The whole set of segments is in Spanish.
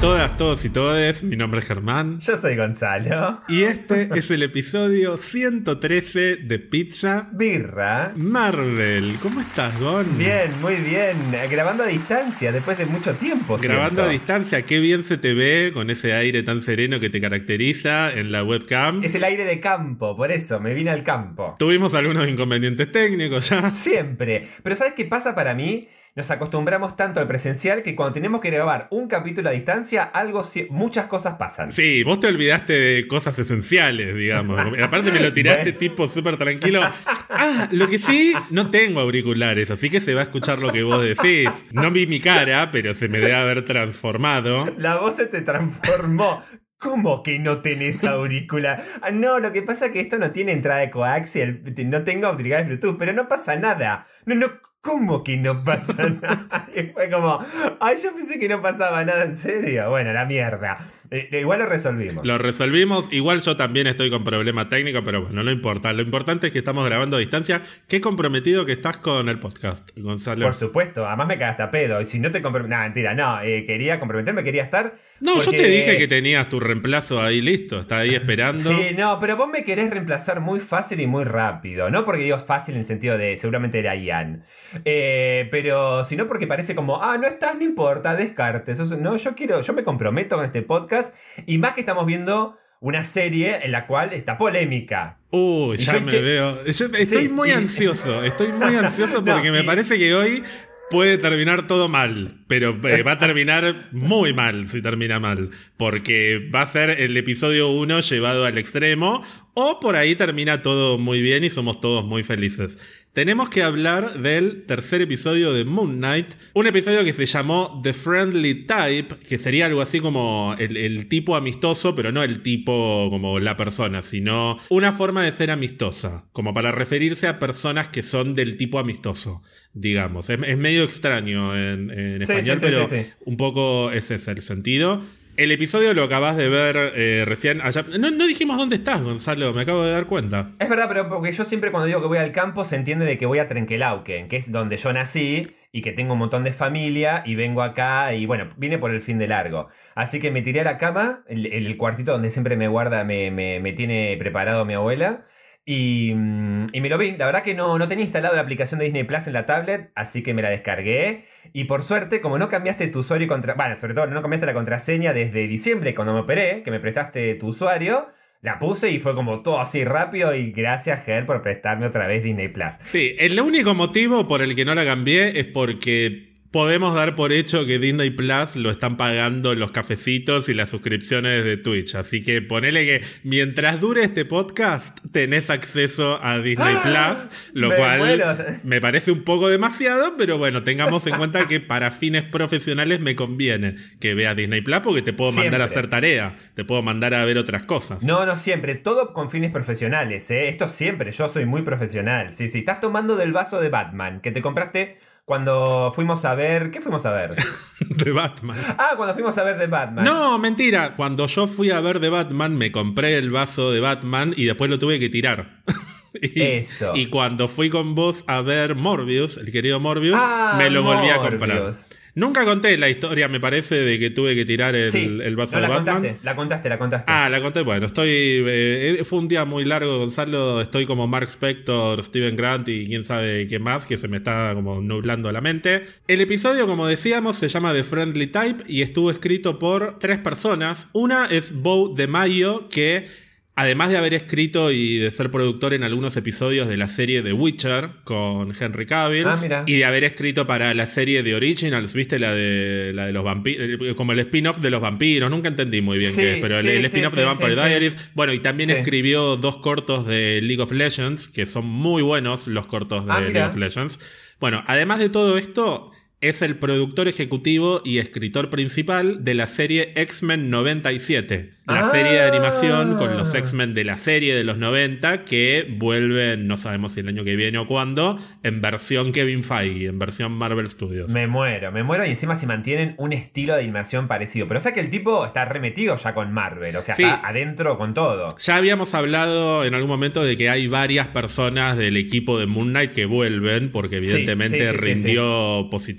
todas, todos y todes. Mi nombre es Germán. Yo soy Gonzalo. Y este es el episodio 113 de Pizza Birra. Marvel. ¿Cómo estás, Gon? Bien, muy bien. Grabando a distancia después de mucho tiempo. Grabando siento. a distancia, qué bien se te ve con ese aire tan sereno que te caracteriza en la webcam. Es el aire de campo, por eso me vine al campo. Tuvimos algunos inconvenientes técnicos ya. Siempre. Pero ¿sabes qué pasa para mí? Nos acostumbramos tanto al presencial que cuando tenemos que grabar un capítulo a distancia, algo, muchas cosas pasan. Sí, vos te olvidaste de cosas esenciales, digamos. Aparte me lo tiraste Bueno. tipo súper tranquilo. Ah, lo que sí, no tengo auriculares, así que se va a escuchar lo que vos decís. No vi mi cara, pero se me debe haber transformado. La voz se te transformó. ¿Cómo que no tenés auricular? Ah, no, lo que pasa es que esto no tiene entrada de coaxial, no tengo auriculares Bluetooth, pero no pasa nada. No, no, ¿cómo que no pasa nada? Y fue como, ay, yo pensé que no pasaba nada en serio. Bueno, la mierda. Eh, eh, igual lo resolvimos. Lo resolvimos. Igual yo también estoy con problema técnico, pero bueno, no importa. Lo importante es que estamos grabando a distancia. Qué comprometido que estás con el podcast, Gonzalo. Por supuesto, además me cagaste a pedo. Y si no te comprometes. No, mentira, no. eh, quería comprometerme, quería estar. No, yo te dije que tenías tu reemplazo ahí listo. Está ahí esperando. Sí, no, pero vos me querés reemplazar muy fácil y muy rápido. No porque digo fácil en el sentido de seguramente era Ian. Eh, pero sino porque parece como, ah, no estás, no importa, descartes. Eso- No, yo quiero, yo me comprometo con este podcast. Y más que estamos viendo una serie en la cual está polémica. Uy, ya me che- veo. Yo estoy Sí, muy y- ansioso. Estoy muy ansioso No, porque me y- parece que hoy puede terminar todo mal. Pero eh, va a terminar muy mal si termina mal. Porque va a ser el episodio 1 llevado al extremo. O por ahí termina todo muy bien y somos todos muy felices. Tenemos que hablar del tercer episodio de Moon Knight. Un episodio que se llamó The Friendly Type, que sería algo así como el, el tipo amistoso, pero no el tipo como la persona, sino una forma de ser amistosa, como para referirse a personas que son del tipo amistoso, digamos. Es, es medio extraño en, en Sí, español, sí, pero un poco ese es el sentido. El episodio lo acabas de ver eh, recién allá. No, no dijimos dónde estás, Gonzalo, me acabo de dar cuenta. Es verdad, pero porque yo siempre cuando digo que voy al campo se entiende de que voy a Trenquelauquen, que es donde yo nací y que tengo un montón de familia y vengo acá y bueno, vine por el fin de largo. Así que me tiré a la cama, el, el cuartito donde siempre me guarda, me, me- me tiene preparado mi abuela. Y, mm, y me lo vi. La verdad que no, no tenía instalado la aplicación de Disney Plus en la tablet, así que me la descargué. Y por suerte, como no cambiaste tu usuario y contra... Bueno, sobre todo no cambiaste la contraseña desde diciembre cuando me operé, que me prestaste tu usuario, la puse y fue como todo así rápido y gracias, Ger, por prestarme otra vez Disney Plus. Sí, el único motivo por el que no la cambié es porque podemos dar por hecho que Disney Plus lo están pagando los cafecitos y las suscripciones de Twitch. Así que ponele que mientras dure este podcast tenés acceso a Disney Plus, lo Me cual muero. me parece un poco demasiado, pero bueno, tengamos en cuenta que para fines profesionales me conviene que veas Disney Plus porque te puedo mandar a hacer tarea, te puedo mandar a ver otras cosas. No, no siempre, todo con fines profesionales, ¿eh? Esto siempre, yo soy muy profesional. Sí, sí, estás tomando del vaso de Batman que te compraste cuando fuimos a ver... ¿Qué fuimos a ver? De Batman. Ah, cuando fuimos a ver de Batman. No, mentira. Cuando yo fui a ver The Batman, me compré el vaso de Batman y después lo tuve que tirar. y, Eso. Y cuando fui con vos a ver Morbius, el querido Morbius, Ah, me lo volví a comprar. Nunca conté la historia, me parece, de que tuve que tirar el, Sí, el vaso no, de la Batman. contaste, la contaste, la contaste. Ah, la conté. Bueno, estoy. eh, fue un día muy largo, Gonzalo. Estoy como Mark Spector, Steven Grant y quién sabe qué más, que se me está como nublando la mente. El episodio, como decíamos, se llama The Friendly Type y estuvo escrito por tres personas. Una es Bo de Mayo, que. Además de haber escrito y de ser productor en algunos episodios de la serie The Witcher con Henry Cavill Ah, y de haber escrito para la serie The Originals, ¿viste? La de, la de los vampiros, como el spin-off de los vampiros, nunca entendí muy bien Sí, qué es, pero el- sí, el, sí, spin-off sí, de Vampire. Diaries. Bueno, y también escribió dos cortos de League of Legends, que son muy buenos los cortos de Ah, League mira. of Legends. Bueno, además de todo esto, es el productor ejecutivo y escritor principal de la serie X-Men 97. La Ah. serie de animación con los X-Men de la serie de los 90 que vuelven, no sabemos si el año que viene o cuándo, en versión Kevin Feige, en versión Marvel Studios. Me muero, me muero y encima si mantienen un estilo de animación parecido. Pero o sea que el tipo está remetido ya con Marvel, o sea, Sí. está adentro con todo. Ya habíamos hablado en algún momento de que hay varias personas del equipo de Moon Knight que vuelven, porque evidentemente sí, sí, sí, rindió positivamente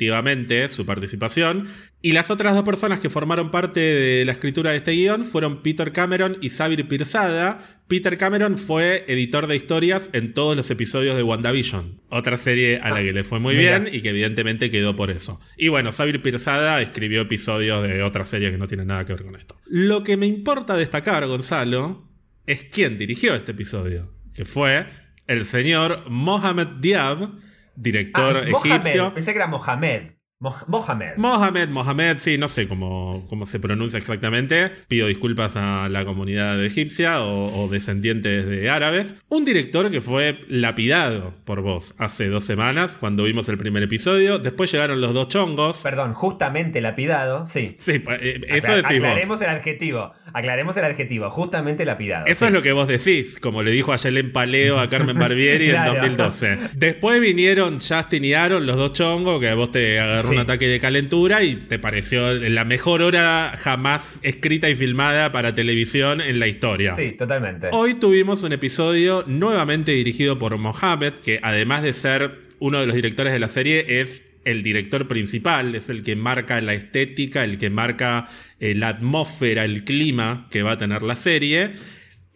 su participación. Y las otras dos personas que formaron parte de la escritura de este guion fueron Peter Cameron y Sabir Pirzada. Peter Cameron fue editor de historias en todos los episodios de WandaVision, otra serie a la que le fue muy mira. bien y que evidentemente quedó por eso. Y bueno, Sabir Pirzada escribió episodios de otra serie que no tiene nada que ver con esto. Lo que me importa destacar, Gonzalo, es quién dirigió este episodio, que fue el señor Mohamed Diab, director Ah, es Mohamed. egipcio. Pensé que era Mohamed. Mo- Mohamed. Mohamed, Mohamed, sí, no sé cómo, cómo se pronuncia exactamente. Pido disculpas a la comunidad egipcia o, o descendientes de árabes. Un director que fue lapidado por vos hace dos semanas cuando vimos el primer episodio. Después llegaron los dos chongos. Perdón, justamente lapidado, sí. Sí, eh, eso Acla- decís aclaremos vos. el adjetivo. Aclaremos el adjetivo. Justamente lapidado. Eso sí. es lo que vos decís, como le dijo a Yelen Paleo a Carmen Barbieri Claro. en 2012. Después vinieron Justin y Aaron, los dos chongos, que vos te agarró Sí. un ataque de calentura y te pareció la mejor hora jamás escrita y filmada para televisión en la historia. Sí, totalmente. Hoy tuvimos un episodio nuevamente dirigido por Mohamed, que además de ser uno de los directores de la serie, es el director principal, es el que marca la estética, el que marca eh, la atmósfera, el clima que va a tener la serie.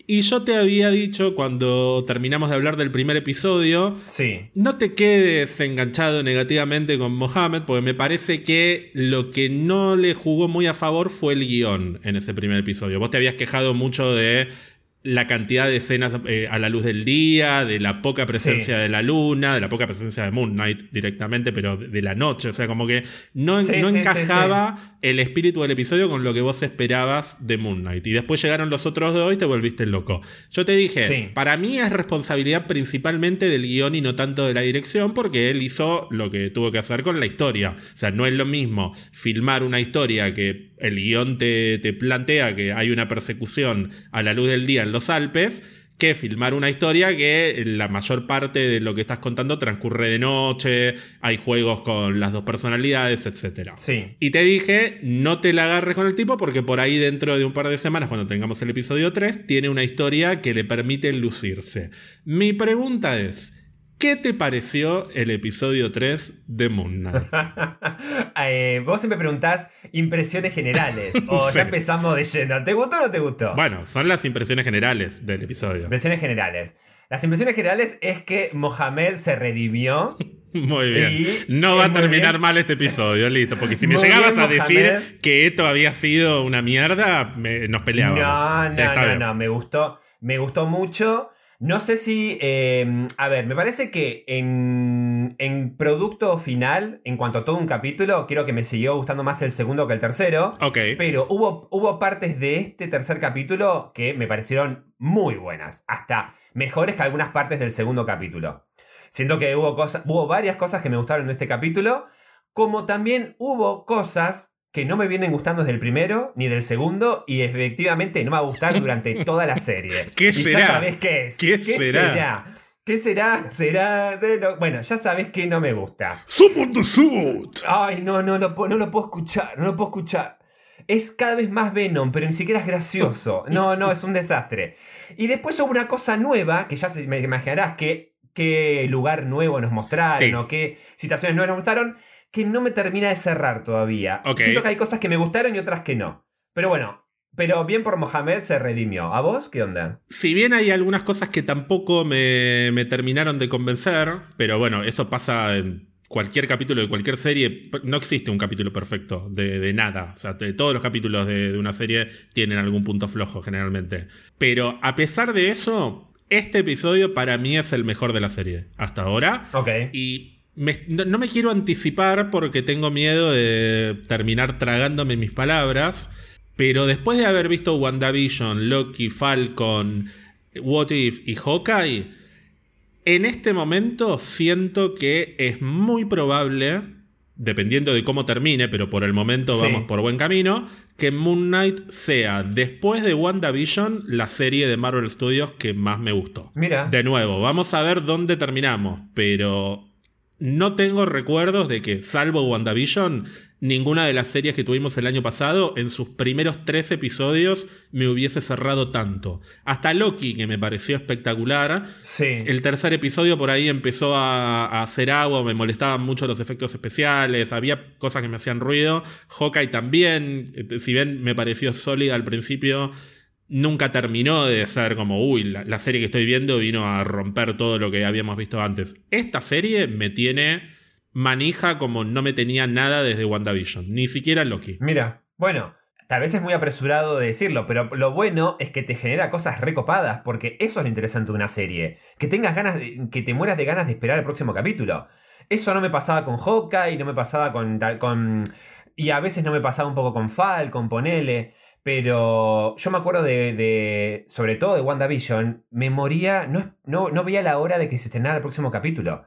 Y yo te había dicho cuando terminamos de hablar del primer episodio, Sí. no te quedes enganchado negativamente con Mohamed, porque me parece que lo que no le jugó muy a favor fue el guion en ese primer episodio. Vos te habías quejado mucho de la cantidad de escenas eh, a la luz del día, de la poca presencia Sí. de la luna, de la poca presencia de Moon Knight directamente, pero de, de la noche. O sea, como que no, Sí, no sí, encajaba el espíritu del episodio con lo que vos esperabas de Moon Knight. Y después llegaron los otros dos y te volviste loco. Yo te dije, para mí es responsabilidad principalmente del guion y no tanto de la dirección, porque él hizo lo que tuvo que hacer con la historia. O sea, no es lo mismo filmar una historia que el guion te, te plantea que hay una persecución a la luz del día en los Alpes. Que filmar una historia que la mayor parte de lo que estás contando transcurre de noche, hay juegos con las dos personalidades, etc. Sí. Y te dije, no te la agarres con el tipo porque por ahí dentro de un par de semanas, cuando tengamos el episodio 3, tiene una historia que le permite lucirse. Mi pregunta es, ¿qué te pareció el episodio 3 de Moon Knight? Eh, vos siempre preguntás impresiones generales. O Sí. ya empezamos de lleno. ¿Te gustó o no te gustó? bueno, son las impresiones generales del episodio. Impresiones generales. Las impresiones generales es que Mohamed se redimió. Muy bien. Y- no va a terminar bien. mal este episodio, listo. Porque si me Muy llegabas bien, a decir Mohamed. que esto había sido una mierda, me- nos peleábamos. No, no, no, no. Me gustó. Me gustó mucho. No sé si. eh, a ver, me parece que en, en producto final, en cuanto a todo un capítulo, creo que me siguió gustando más el segundo que el tercero. Ok. Pero hubo, hubo partes de este tercer capítulo que me parecieron muy buenas. Hasta mejores que algunas partes del segundo capítulo. Siento que hubo, cosas, hubo varias cosas que me gustaron en este capítulo. Como también hubo cosas que no me vienen gustando desde el primero ni del segundo. Y efectivamente no me va a gustar durante toda la serie. ¿Qué y será? ya sabés qué es. ¿Qué será? ¿Qué será? Será de lo... Bueno, ya sabés que no me gusta. Someone the suit. Ay, no, no, lo puedo- no lo puedo escuchar, no lo puedo escuchar. Es cada vez más Venom, pero ni siquiera es gracioso. No, no, es un desastre. Y después hubo una cosa nueva, que ya se, me imaginarás que, qué lugar nuevo nos mostraron Sí. o qué situaciones nuevas nos mostraron, que no me termina de cerrar todavía. Ok. Siento que hay cosas que me gustaron y otras que no. Pero bueno, pero bien por Mohamed se redimió. ¿A vos qué onda? Si bien hay algunas cosas que tampoco me, me terminaron de convencer, pero bueno, eso pasa en cualquier capítulo de cualquier serie. No existe un capítulo perfecto de, de nada. O sea, de- todos los capítulos de, de una serie tienen algún punto flojo generalmente. Pero a pesar de eso, este episodio para mí es el mejor de la serie hasta ahora. Ok. Y me- no, no me quiero anticipar porque tengo miedo de terminar tragándome mis palabras. Pero después de haber visto WandaVision, Loki, Falcon, What If y Hawkeye, en este momento siento que es muy probable, dependiendo de cómo termine, pero por el momento Sí. vamos por buen camino, que Moon Knight sea, después de WandaVision, la serie de Marvel Studios que más me gustó. Mira. De nuevo, vamos a ver dónde terminamos, pero no tengo recuerdos de que, salvo WandaVision, ninguna de las series que tuvimos el año pasado, en sus primeros tres episodios, me hubiese cerrado tanto. Hasta Loki, que me pareció espectacular. Sí. El tercer episodio por ahí empezó a, a hacer agua, me molestaban mucho los efectos especiales, había cosas que me hacían ruido. Hawkeye también, eh, si bien me pareció sólida al principio, nunca terminó de ser como, uy, la, la serie que estoy viendo vino a romper todo lo que habíamos visto antes. Esta serie me tiene manija como no me tenía nada desde WandaVision, ni siquiera Loki. Mira, bueno, tal vez es muy apresurado de decirlo, pero lo bueno es que te genera cosas recopadas, porque eso es lo interesante de una serie. Que tengas ganas, de- que te mueras de ganas de esperar el próximo capítulo. Eso no me pasaba con Hawkeye, no me pasaba con, con... Y a veces no me pasaba un poco con Falcon, ponele. Pero yo me acuerdo de, de- sobre todo de WandaVision, me moría, no, no, no veía la hora de que se estrenara el próximo capítulo.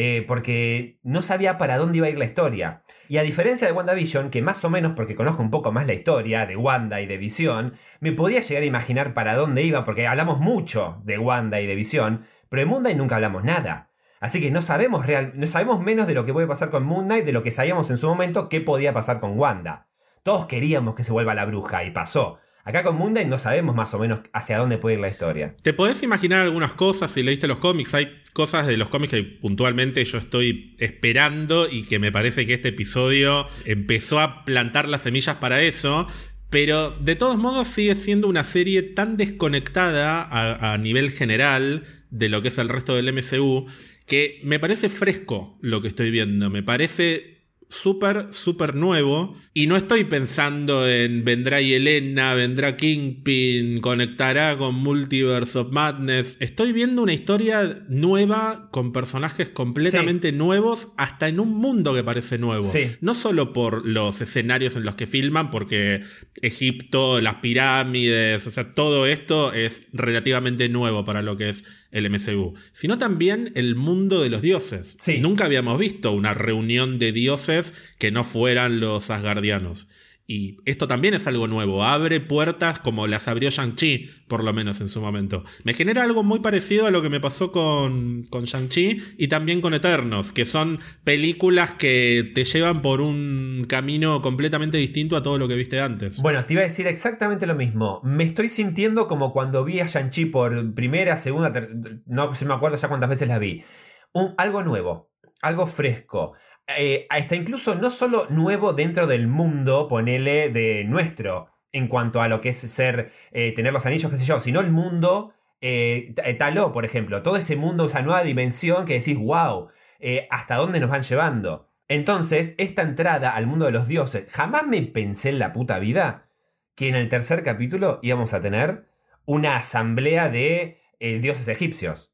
Eh, porque no sabía para dónde iba a ir la historia. Y a diferencia de WandaVision, que más o menos porque conozco un poco más la historia de Wanda y de Visión, me podía llegar a imaginar para dónde iba, porque hablamos mucho de Wanda y de Visión, pero de Moon Knight nunca hablamos nada. Así que no sabemos, real, no sabemos menos de lo que puede pasar con Moon Knight de lo que sabíamos en su momento que podía pasar con Wanda. Todos queríamos que se vuelva la bruja y pasó. Acá con Moon Knight no sabemos más o menos hacia dónde puede ir la historia. Te podés imaginar algunas cosas si leíste los cómics. Hay cosas de los cómics que puntualmente yo estoy esperando y que me parece que este episodio empezó a plantar las semillas para eso. Pero de todos modos sigue siendo una serie tan desconectada a nivel general de lo que es el resto del MCU que me parece fresco lo que estoy viendo. Me parece súper, súper nuevo. Y no estoy pensando en vendrá Yelena, vendrá Kingpin, conectará con Multiverse of Madness. Estoy viendo una historia nueva con personajes completamente nuevos, hasta en un mundo que parece nuevo. Sí. No solo por los escenarios en los que filman, porque Egipto, las pirámides, o sea, todo esto es relativamente nuevo para lo que es el MCU, sino también el mundo de los dioses. Sí. Nunca habíamos visto una reunión de dioses que no fueran los asgardianos. Y esto también es algo nuevo, abre puertas como las abrió Shang-Chi, por lo menos en su momento. Me genera algo muy parecido a lo que me pasó con, con Shang-Chi y también con Eternos, que son películas que te llevan por un camino completamente distinto a todo lo que viste antes. Bueno, te iba a decir exactamente lo mismo. Me estoy sintiendo como cuando vi a Shang-Chi por primera, segunda, no se me acuerdo ya cuántas veces la vi. Un- algo nuevo, algo fresco. Eh, hasta incluso no solo nuevo dentro del mundo, ponele, de nuestro, en cuanto a lo que es ser, eh, tener los anillos, qué sé yo, sino el mundo, eh, eh, Taló, por ejemplo, todo ese mundo, esa nueva dimensión que decís, wow, eh, ¿hasta dónde nos van llevando? Entonces, esta entrada al mundo de los dioses, jamás me pensé en la puta vida que en el tercer capítulo íbamos a tener una asamblea de dioses egipcios.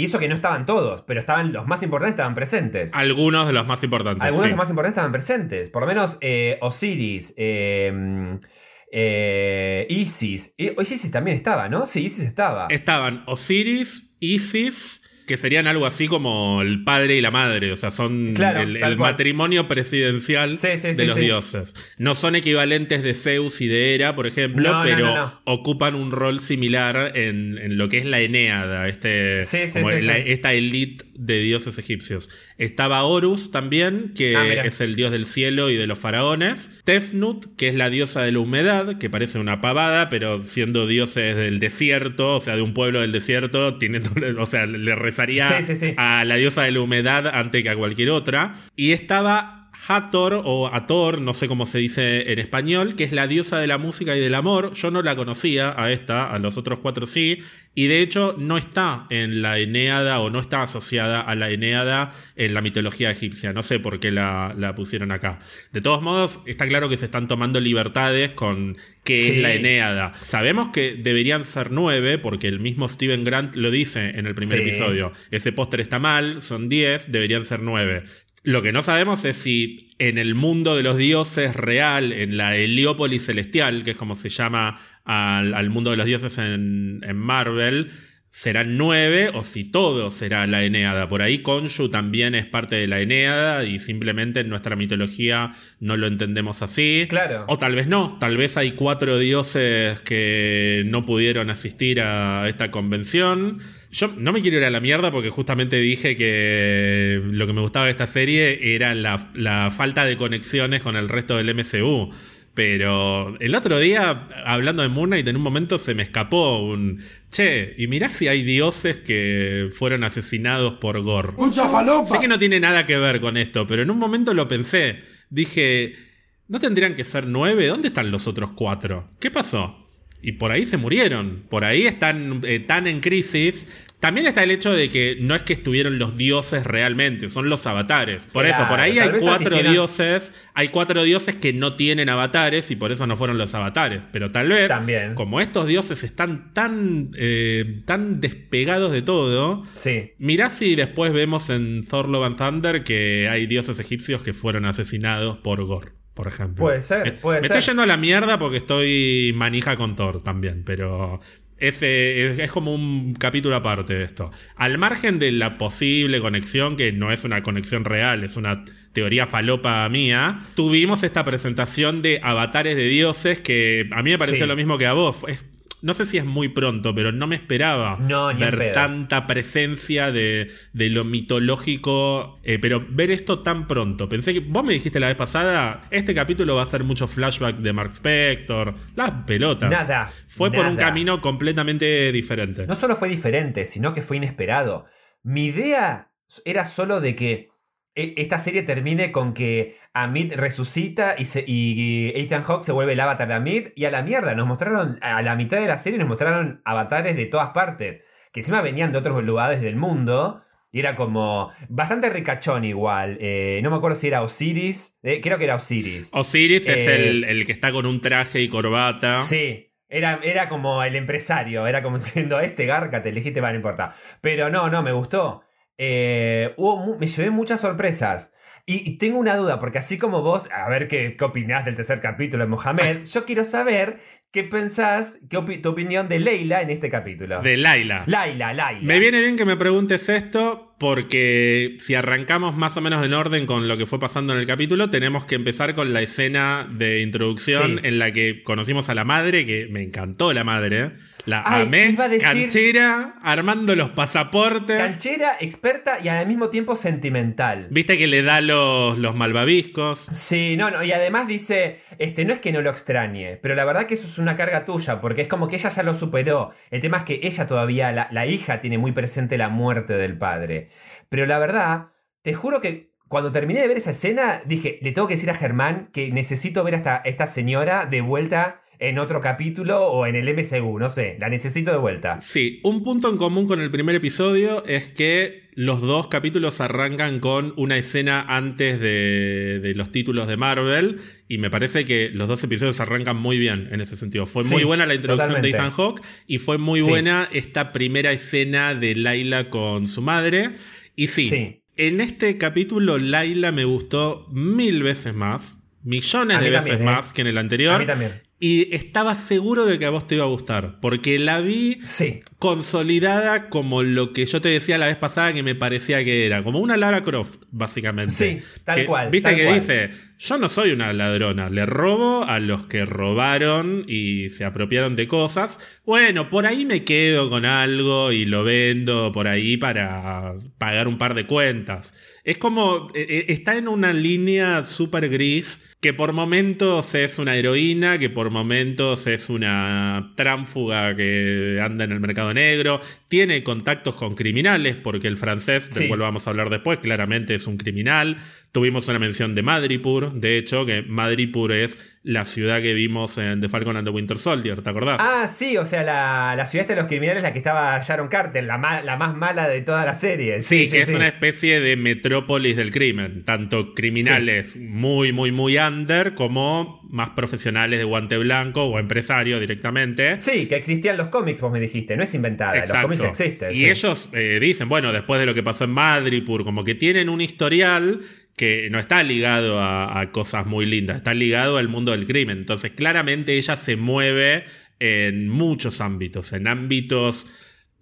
Y eso que no estaban todos, pero estaban los más importantes estaban presentes. Algunos de los más importantes. Algunos sí. de los más importantes estaban presentes. Por lo menos eh, Osiris, eh, eh, Isis. Eh, Isis también estaba, ¿no? Sí, Isis estaba. Estaban Osiris, Isis, que serían algo así como el padre y la madre, o sea, son Claro, el, matrimonio presidencial Sí, sí, de sí, los dioses. No son equivalentes de Zeus y de Hera, por ejemplo, No, pero no, no. ocupan un rol similar en, en lo que es la Eneada, este, como la- esta elite de dioses egipcios. Estaba Horus también, que Ah, es el dios del cielo y de los faraones. Tefnut, que es la diosa de la humedad, que parece una pavada, pero siendo dioses del desierto, o sea, de un pueblo del desierto, tiene, o sea, le rezaría Sí, sí, sí. a la diosa de la humedad antes que a cualquier otra. Y estaba Hathor o Ator, no sé cómo se dice en español, que es la diosa de la música y del amor. Yo no la conocía a esta, a los otros cuatro sí. Y de hecho no está en la Eneada o no está asociada a la Eneada en la mitología egipcia. No sé por qué la, la pusieron acá. De todos modos, está claro que se están tomando libertades con qué Sí. es la Eneada. Sabemos que deberían ser nueve, porque el mismo Steven Grant lo dice en el primer Sí. episodio. Ese póster está mal, son 10, deberían ser 9. Lo que no sabemos es si en el mundo de los dioses real, en la Heliópolis celestial, que es como se llama al, mundo de los dioses en Marvel, serán nueve o si todo será la Eneada. Por ahí Konshu también es parte de la Eneada y simplemente en nuestra mitología no lo entendemos así. Claro. O tal vez no, tal vez hay cuatro dioses que no pudieron asistir a esta convención. Yo no me quiero ir a la mierda porque justamente dije que lo que me gustaba de esta serie era la, la falta de conexiones con el resto del MCU. Pero el otro día, hablando de Moon Knight, en un momento se me escapó un. Che, y mirá si hay dioses que fueron asesinados por Gore. Sé que no tiene nada que ver con esto, pero en un momento lo pensé. Dije, ¿no tendrían que ser nueve? ¿Dónde están los otros cuatro? ¿Qué pasó? Y por ahí se murieron. Por ahí están eh, tan en crisis. También está el hecho de que no es que estuvieron los dioses realmente, son los avatares. Por eso, por ahí hay cuatro dioses. Hay cuatro dioses que no tienen avatares y por eso no fueron los avatares. Pero tal vez, También. como estos dioses están tan, eh, tan despegados de todo, Sí. mirá si después vemos en Thor Love and Thunder que hay dioses egipcios que fueron asesinados por Gore por ejemplo. Puede ser, me, puede me ser. estoy yendo a la mierda porque estoy manija con Thor también, pero ese es, es como un capítulo aparte de esto. Al margen de la posible conexión, que no es una conexión real, es una teoría falopa mía, tuvimos esta presentación de avatares de dioses que a mí me pareció Sí. lo mismo que a vos. Es- no sé si es muy pronto, pero no me esperaba No, ver tanta presencia de, de lo mitológico, eh, pero ver esto tan pronto. Pensé que vos me dijiste la vez pasada, este capítulo va a ser mucho flashback de Mark Spector, las pelotas. Nada. Fue por un camino completamente diferente. No solo fue diferente, sino que fue inesperado. Mi idea era solo de que esta serie termine con que Amit resucita y, se- y Ethan Hawke se vuelve el avatar de Amit y a la mierda. Nos mostraron, a la mitad de la serie nos mostraron avatares de todas partes, que encima venían de otros lugares del mundo. Y era como bastante ricachón igual. Eh, no me acuerdo si era Osiris. eh, creo que era Osiris. Osiris es Eh, el, el que está con un traje y corbata. Sí, era, era como el empresario, era como diciendo, este garca te elegiste, va, no importa. Pero no, no, me gustó. Eh, hubo me llevé muchas sorpresas. Y, y tengo una duda, porque así como vos, a ver qué, qué opinás del tercer capítulo de Mohamed, yo quiero saber qué pensás, qué opi- tu opinión de Leila en este capítulo. De Laila. Laila, Laila. Me viene bien que me preguntes esto porque si arrancamos más o menos en orden con lo que fue pasando en el capítulo, tenemos que empezar con la escena de introducción Sí. en la que conocimos a la madre, que me encantó la madre. La Ay, amé, iba a decir- canchera, armando los pasaportes. Canchera, experta y al mismo tiempo sentimental. Viste que le da los, los malvaviscos. Sí, no, no, y además dice, este, no es que no lo extrañe, pero la verdad que eso es una carga tuya, porque es como que ella ya lo superó. El tema es que ella todavía, la, la hija, tiene muy presente la muerte del padre. Pero la verdad, te juro que cuando terminé de ver esa escena, dije, le tengo que decir a Germán que necesito ver a esta, esta señora de vuelta en otro capítulo o en el MCU, no sé, la necesito de vuelta. Sí, un punto en común con el primer episodio es que los dos capítulos arrancan con una escena antes de, de los títulos de Marvel y me parece que los dos episodios arrancan muy bien en ese sentido. Fue Sí, muy buena la introducción totalmente. de Ethan Hawke y fue muy Sí. buena esta primera escena de Laila con su madre. Y sí, Sí. en este capítulo Laila me gustó mil veces más, millones de veces también, ¿eh? más que en el anterior. A mí también. Y estaba seguro de que a vos te iba a gustar, porque la vi Sí, consolidada como lo que yo te decía la vez pasada que me parecía que era, como una Lara Croft, básicamente. Sí, tal Que, cual, Viste tal que cual. dice, yo no soy una ladrona, le robo a los que robaron y se apropiaron de cosas. Bueno, por ahí me quedo con algo y lo vendo por ahí para pagar un par de cuentas. Es como, eh, eh, está en una línea súper gris que por momentos es una heroína, que por momentos es una tránfuga que anda en el mercado negro, tiene contactos con criminales, porque el francés, del Sí. cual vamos a hablar después, claramente es un criminal. Tuvimos una mención de Madripur, de hecho, que Madripur es la ciudad que vimos en The Falcon and the Winter Soldier, ¿te acordás? Ah, sí, o sea, la, la ciudad de los criminales, la que estaba Sharon Carter, la, ma- la más mala de toda la serie. Sí, que es una especie de metrópolis del crimen. Tanto criminales muy, muy, muy under como más profesionales de guante blanco o empresarios directamente. Sí, que existían los cómics, vos me dijiste, no es inventada, los cómics existen. Y ellos eh, dicen, bueno, después de lo que pasó en Madripur, como que tienen un historial que no está ligado a, cosas muy lindas, está ligado al mundo del crimen. Entonces, claramente ella se mueve en muchos ámbitos, en ámbitos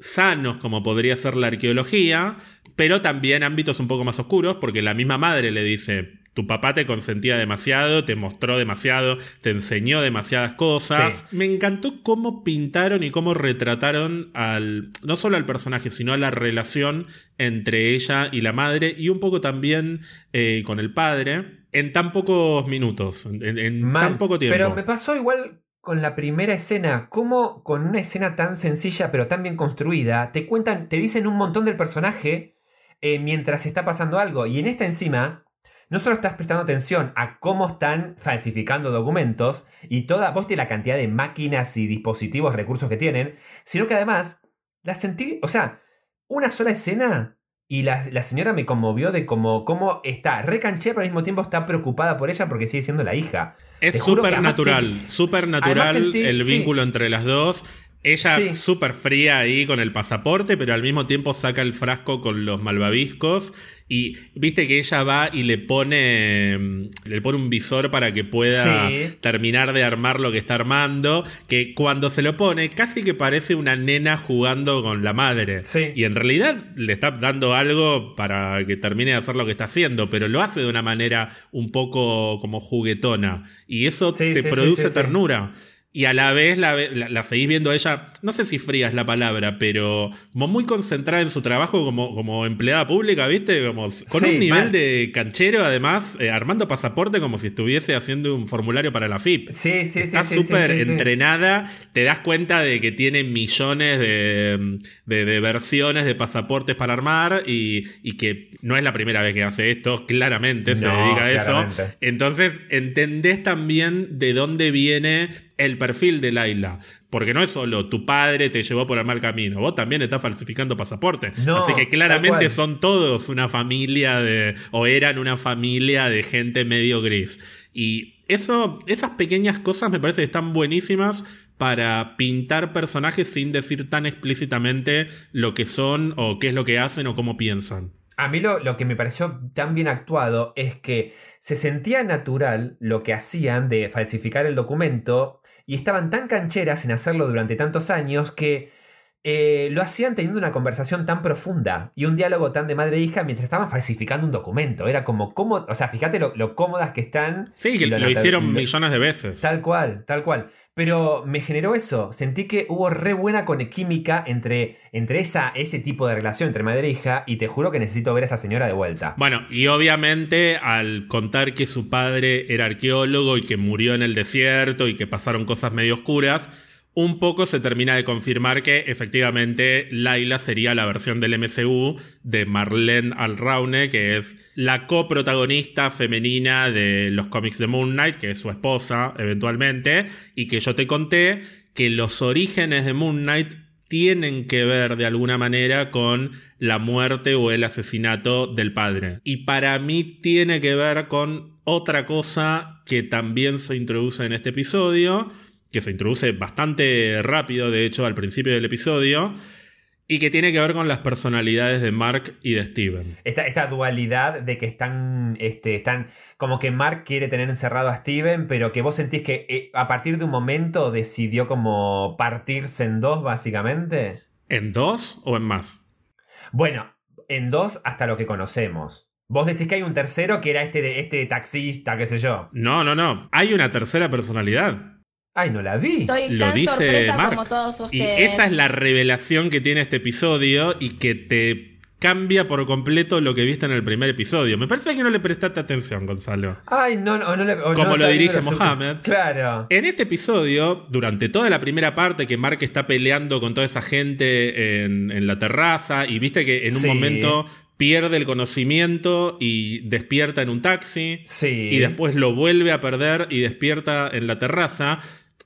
sanos como podría ser la arqueología, pero también ámbitos un poco más oscuros, porque la misma madre le dice, tu papá te consentía demasiado, te mostró demasiado, te enseñó demasiadas cosas. Me encantó cómo pintaron y cómo retrataron al no solo al personaje, sino a la relación entre ella y la madre y un poco también eh, con el padre en tan pocos minutos, en, tan poco tiempo. Pero me pasó igual con la primera escena, cómo con una escena tan sencilla pero tan bien construida, te cuentan, te dicen un montón del personaje eh, mientras está pasando algo. Y en esta encima, no solo estás prestando atención a cómo están falsificando documentos y toda, vos la cantidad de máquinas y dispositivos, recursos que tienen, sino que además la sentí, o sea, una sola escena y la, señora me conmovió de cómo, cómo está recanchera, pero al mismo tiempo está preocupada por ella porque sigue siendo la hija. Es súper natural, súper natural el vínculo entre las dos. Ella súper fría ahí con el pasaporte, pero al mismo tiempo saca el frasco con los malvaviscos. Y viste que ella va y le pone, mm, le pone un visor para que pueda terminar de armar lo que está armando. Que cuando se lo pone, casi que parece una nena jugando con la madre. Y en realidad le está dando algo para que termine de hacer lo que está haciendo, pero lo hace de una manera un poco como juguetona. Y eso te produce ternura y a la vez la, seguís viendo a ella, no sé si fría es la palabra, pero como muy concentrada en su trabajo como, como empleada pública, ¿viste? Como, con un nivel de canchero, además, eh, armando pasaporte como si estuviese haciendo un formulario para la FIP. Sí, sí, Está súper entrenada, te das cuenta de que tiene millones de, de, versiones de pasaportes para armar y, que no es la primera vez que hace esto, claramente se dedica a eso. Entonces, entendés también de dónde viene el perfil de Laila. Porque no es solo tu padre te llevó por el mal camino, vos también estás falsificando pasaporte. Así que claramente son todos una familia de. o eran una familia de gente medio gris. Y eso, esas pequeñas cosas me parece que están buenísimas para pintar personajes sin decir tan explícitamente lo que son o qué es lo que hacen o cómo piensan. A mí lo, lo, que me pareció tan bien actuado es que se sentía natural lo que hacían de falsificar el documento y estaban tan cancheras en hacerlo durante tantos años que eh, lo hacían teniendo una conversación tan profunda y un diálogo tan de madre e hija mientras estaban falsificando un documento. Era como cómo, o sea, fíjate lo, cómodas que están. Sí, que lo, hicieron millones de veces. Tal cual, tal cual. Pero me generó eso. Sentí que hubo re buena química entre, entre esa, ese tipo de relación entre madre e hija y te juro que necesito ver a esa señora de vuelta. Bueno, y obviamente al contar que su padre era arqueólogo y que murió en el desierto y que pasaron cosas medio oscuras un poco se termina de confirmar que efectivamente Laila sería la versión del MCU de Marlene Alraune, que es la coprotagonista femenina de los cómics de Moon Knight, que es su esposa eventualmente, y que yo te conté que los orígenes de Moon Knight tienen que ver de alguna manera con la muerte o el asesinato del padre. Y para mí tiene que ver con otra cosa que también se introduce en este episodio, que se introduce bastante rápido, de hecho, al principio del episodio, y que tiene que ver con las personalidades de Mark y de Steven. Esta, esta dualidad de que están, este, están, como que Mark quiere tener encerrado a Steven, pero que vos sentís que eh, a partir de un momento decidió como partirse en dos, básicamente. ¿En dos o en más? Bueno, en dos hasta lo que conocemos. Vos decís que hay un tercero que era este, de, este taxista, qué sé yo. No, no, no. Hay una tercera personalidad. Ay, no la vi. lo dice Mark. y esa es la revelación que tiene este episodio y que te cambia por completo lo que viste en el primer episodio. Me parece que no le prestaste atención, Gonzalo. Ay, no, no, no le. Como lo dirige Mohamed. Claro. En este episodio, durante toda la primera parte que Mark está peleando con toda esa gente en, la terraza, y viste que en un momento pierde el conocimiento y despierta en un taxi. Sí. Y después lo vuelve a perder y despierta en la terraza.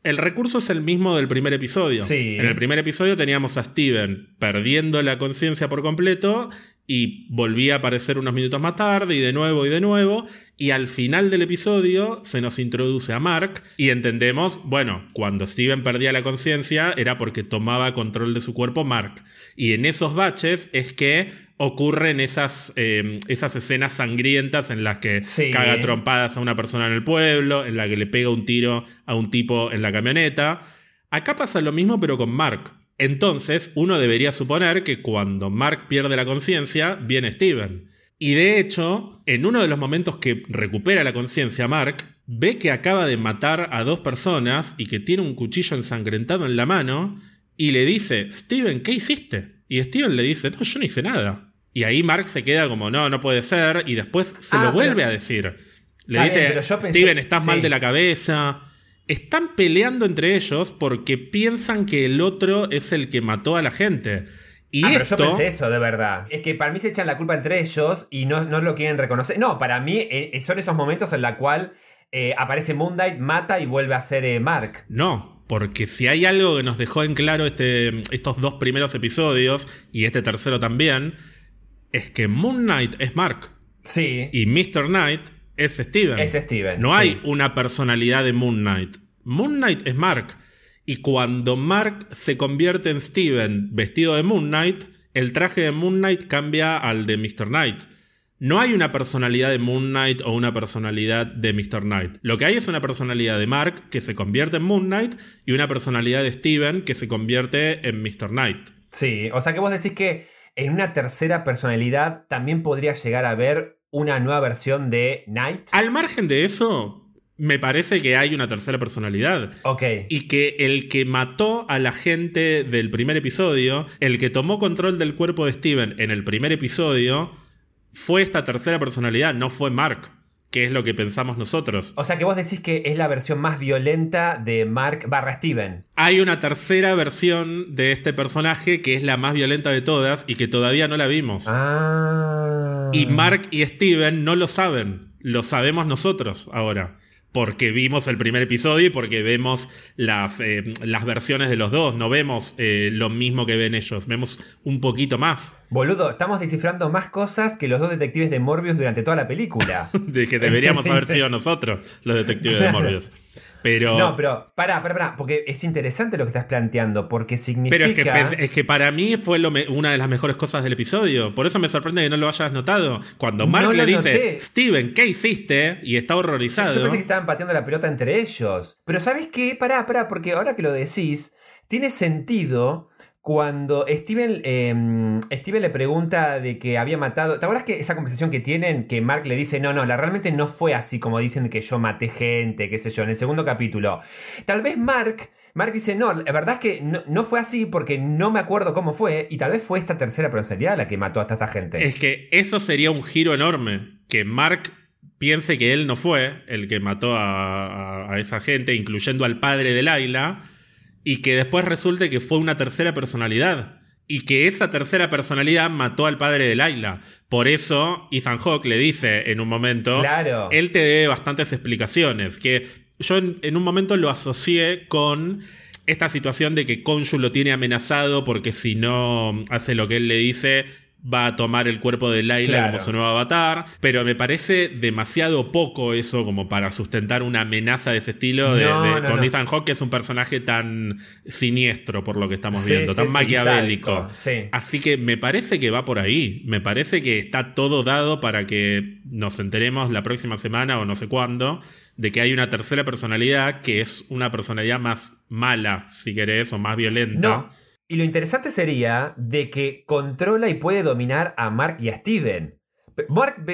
El recurso es el mismo del primer episodio. En el primer episodio teníamos a Steven perdiendo la conciencia por completo y volvía a aparecer unos minutos más tarde y de nuevo y de nuevo. Y al final del episodio se nos introduce a Mark y entendemos, bueno, cuando Steven perdía la conciencia era porque tomaba control de su cuerpo Mark. Y en esos baches es que ocurren esas, em, esas escenas sangrientas en las que caga trompadas a una persona en el pueblo, en la que le pega un tiro a un tipo en la camioneta. Acá pasa lo mismo pero con Mark. Entonces, uno debería suponer que cuando Mark pierde la conciencia, viene Steven. Y de hecho, en uno de los momentos que recupera la conciencia Mark, ve que acaba de matar a dos personas y que tiene un cuchillo ensangrentado en la mano, y le dice, Steven, ¿qué hiciste? Y Steven le dice, no, yo no hice nada. Y ahí Mark se queda como, no, no puede ser, y después se Ah, lo vuelve pero- a decir. Le dice, pensé- Steven, estás mal de la cabeza. Están peleando entre ellos porque piensan que el otro es el que mató a la gente. Y ah, pero yo pensé eso, de verdad. Es que para mí se echan la culpa entre ellos y no, no lo quieren reconocer. No, para mí eh, son esos momentos en la cual eh, aparece Moon Knight, mata y vuelve a ser eh, Mark. No, porque si hay algo que nos dejó en claro este, estos dos primeros episodios y este tercero también, es que Moon Knight es Mark Sí. y Mr. Knight es Steven. Es Steven, No sí. hay una personalidad de Moon Knight. Moon Knight es Mark. Y cuando Mark se convierte en Steven vestido de Moon Knight, el traje de Moon Knight cambia al de Mr. Knight. No hay una personalidad de Moon Knight o una personalidad de Mr. Knight. Lo que hay es una personalidad de Mark que se convierte en Moon Knight y una personalidad de Steven que se convierte en Mr. Knight. Sí, o sea que vos decís que en una tercera personalidad también podría llegar a haber una nueva versión de Knight. Al margen de eso, me parece que hay una tercera personalidad. Ok. Y que el que mató a la gente del primer episodio, el que tomó control del cuerpo de Steven en el primer episodio, fue esta tercera personalidad, no fue Mark, que es lo que pensamos nosotros. O sea que vos decís que es la versión más violenta de Mark barra Steven. Hay una tercera versión de este personaje que es la más violenta de todas y que todavía no la vimos. Ah. Y Mark y Steven no lo saben, lo sabemos nosotros ahora. Porque vimos el primer episodio y porque vemos las, eh, las versiones de los dos. No vemos eh, lo mismo que ven ellos, vemos un poquito más Boludo, estamos descifrando más cosas que los dos detectives de Morbius durante toda la película. de que deberíamos haber sido nosotros los detectives de. Morbius. Pero, No, pero pará, pará, pará, porque es interesante lo que estás planteando, porque significa... pero es, que, es que para mí fue lo me- una de las mejores cosas del episodio. Por eso me sorprende que no lo hayas notado. Cuando Mark No le dice, noté. Steven, ¿qué hiciste? Y está horrorizado. Yo pensé que estaban pateando la pelota entre ellos. Pero ¿sabes qué? Pará, pará, porque ahora que lo decís, tiene sentido cuando Steven, eh, Steven le pregunta de que había matado... ¿Te acuerdas que esa conversación que tienen, que Mark le dice, no, no, la realmente no fue así como dicen que yo maté gente, qué sé yo, en el segundo capítulo? Tal vez Mark... Mark dice, no, la verdad es que no, no fue así porque no me acuerdo cómo fue y tal vez fue esta tercera personalidad la que mató a esta gente. Es que eso sería un giro enorme. Que Mark piense que él no fue el que mató a esa gente, incluyendo al padre de Laila, y que después resulte que fue una tercera personalidad. Y que esa tercera personalidad mató al padre de Laila. Por eso Ethan Hawke le dice en un momento, Claro. él te debe bastantes explicaciones, que yo en, en un momento lo asocié con esta situación de que Konshu lo tiene amenazado porque si no hace lo que él le dice, va a tomar el cuerpo de Laila Claro. como su nuevo avatar. Pero me parece demasiado poco eso como para sustentar una amenaza de ese estilo de, No, de- no, con no. Ethan Hawke, que es un personaje tan siniestro por lo que estamos Sí, viendo, sí, tan sí, maquiavélico. Así que me parece que va por ahí. Me parece que está todo dado para que nos enteremos la próxima semana o no sé cuándo de que hay una tercera personalidad que es una personalidad más mala, si querés, o más violenta. No. Y lo interesante sería de que controla y puede dominar a Mark y a Steven. Mark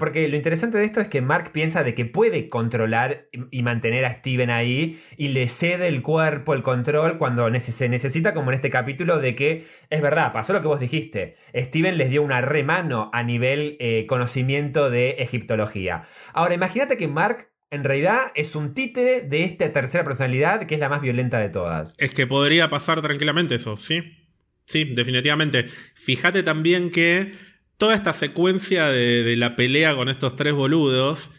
porque lo interesante de esto es que Mark piensa de que puede controlar y mantener a Steven ahí y le cede el cuerpo, el control cuando se necesita, como en este capítulo, de que es verdad, pasó lo que vos dijiste. Steven les dio una remano a nivel eh, conocimiento de egiptología. Ahora, imagínate que Mark en realidad es un títere de esta tercera personalidad que es la más violenta de todas. Es que podría pasar tranquilamente eso, sí. Sí, definitivamente. Fíjate también que toda esta secuencia de, la pelea con estos tres boludos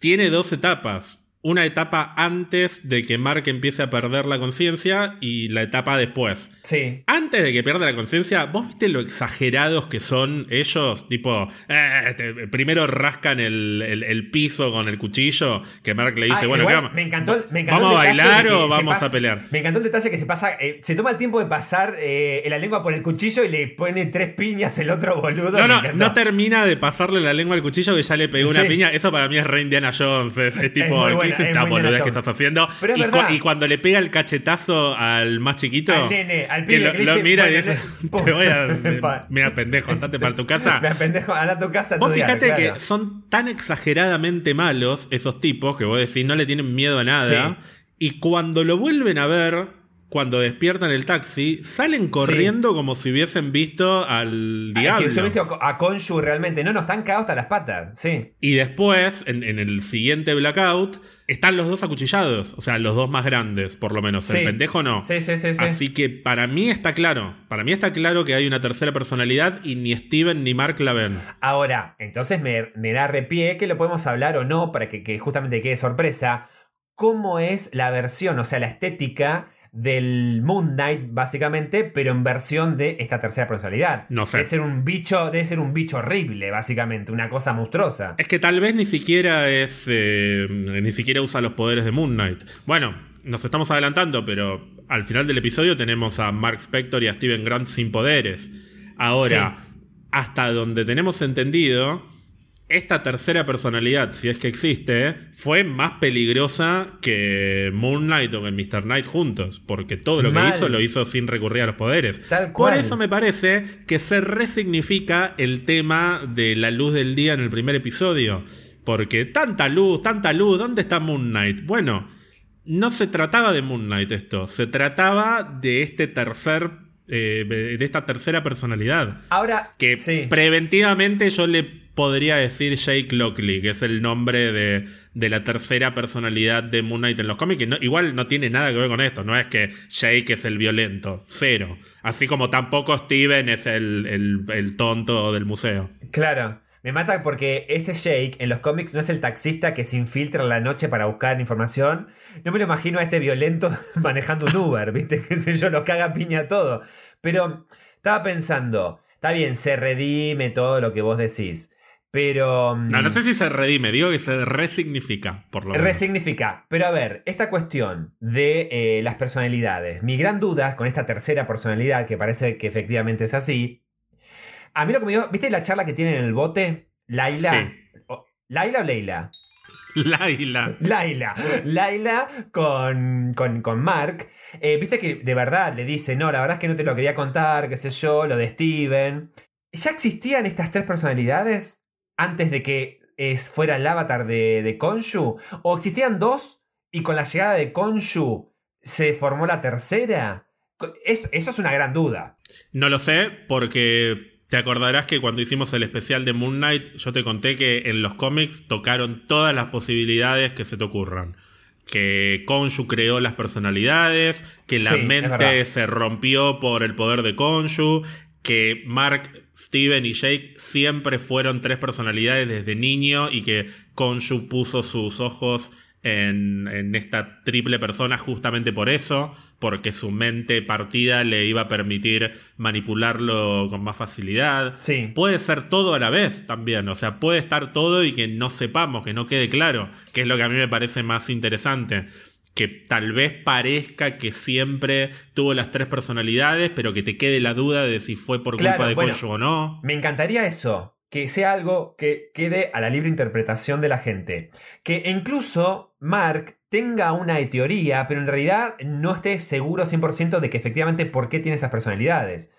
tiene dos etapas. Una etapa antes de que Mark empiece a perder la conciencia y la etapa después. Sí. Antes de que pierda la conciencia, ¿vos viste lo exagerados que son ellos? Tipo, eh, te- primero rascan el, el- el piso con el cuchillo, que Mark le dice, Ah, bueno, igual ¿qué vamos? me encantó, me encantó ¿Vamos a el bailar o vamos pasa- a pelear? Me encantó el detalle que se pasa, eh, se toma el tiempo de pasar eh, la lengua por el cuchillo y le pone tres piñas el otro boludo. No, no, no termina de pasarle la lengua al cuchillo que ya le pegó una Sí. piña. Eso para mí es re Indiana Jones. Es, es tipo, muy ¿qué buena es es esta Indiana boludez que estás haciendo? Pero es y, cu- verdad. y cuando le pega el cachetazo al más chiquito, Al nene, al que pibe lo, que lo mira y dice, te voy a... Mira, pendejo, andate para tu casa. Me pendejo, anda a tu casa. Vos fíjate claro. que son tan exageradamente malos esos tipos que vos decís no le tienen miedo a nada. Sí. Y cuando lo vuelven a ver, cuando despiertan el taxi, salen corriendo como si hubiesen visto al Ah, diablo. Yo visto a Konshu realmente. No, no, están cagados hasta las patas. Sí. Y después, en, en el siguiente blackout, están los dos acuchillados. O sea, los dos más grandes, por lo menos. Sí. El pendejo no. Sí, sí, sí. sí. Así que para mí está claro. Para mí está claro que hay una tercera personalidad y ni Steven ni Mark la ven. Ahora, entonces me, me da repié que lo podemos hablar o no para que, que justamente quede sorpresa. ¿Cómo es la versión, o sea, la estética del Moon Knight, básicamente, pero en versión de esta tercera personalidad? No sé. Debe ser un bicho, debe ser un bicho horrible, básicamente, una cosa monstruosa. Es que tal vez ni siquiera es. eh, ni siquiera usa los poderes de Moon Knight. Bueno, nos estamos adelantando, pero al final del episodio tenemos a Mark Spector y a Steven Grant sin poderes. Ahora, hasta donde tenemos entendido, esta tercera personalidad, si es que existe, fue más peligrosa que Moon Knight o que Mr. Knight juntos, porque todo lo Mal. que hizo lo hizo sin recurrir a los poderes. Tal Por eso me parece que se resignifica el tema de la luz del día en el primer episodio. Porque tanta luz, tanta luz, ¿dónde está Moon Knight? Bueno, no se trataba de Moon Knight esto, se trataba de este tercer, eh, de esta tercera personalidad. Ahora, Que sí. preventivamente yo le podría decir Jake Lockley, que es el nombre de, de la tercera personalidad de Moon Knight en los cómics, igual no tiene nada que ver con esto, no es que Jake es el violento, cero. Así como tampoco Steven es el, el- tonto del museo. Claro. Me mata porque ese Jake en los cómics no es el taxista que se infiltra en la noche para buscar información. No me lo imagino a este violento manejando un Uber, ¿viste? Que sé yo, lo caga piña todo. Pero estaba pensando, está bien, se redime todo lo que vos decís. Pero. mm, No, no sé si se redime, digo que se resignifica, por lo menos. Resignifica. Pero a ver, esta cuestión de eh, las personalidades. Mi gran duda con esta tercera personalidad, que parece que efectivamente es así. A mí lo que me dio. ¿Viste la charla que tienen en el bote? Laila. Sí. O- ¿Laila o Leila? Laila. Laila. Laila con, con, con Mark. Eh, Viste que de verdad le dice: No, la verdad es que no te lo quería contar, qué sé yo, lo de Steven. ¿Ya existían estas tres personalidades antes de que eh, fuera el avatar de, de Konshu? ¿O existían dos y con la llegada de Konshu se formó la tercera? Es- eso es una gran duda. No lo sé, porque te acordarás que cuando hicimos el especial de Moon Knight, yo te conté que en los cómics tocaron todas las posibilidades que se te ocurran. Que Konshu creó las personalidades, que la Sí, mente se rompió por el poder de Konshu, que Mark, Steven y Jake siempre fueron tres personalidades desde niño y que Konshu puso sus ojos en, en esta triple persona justamente por eso, porque su mente partida le iba a permitir manipularlo con más facilidad. Sí. Puede ser todo a la vez también, o sea, puede estar todo y que no sepamos, que no quede claro, que es lo que a mí me parece más interesante. Que tal vez parezca que siempre tuvo las tres personalidades, pero que te quede la duda de si fue por Claro, culpa de bueno. O no. Me encantaría eso, que sea algo que quede a la libre interpretación de la gente. Que incluso Mark tenga una teoría, pero en realidad no esté seguro 100% de que efectivamente por qué tiene esas personalidades.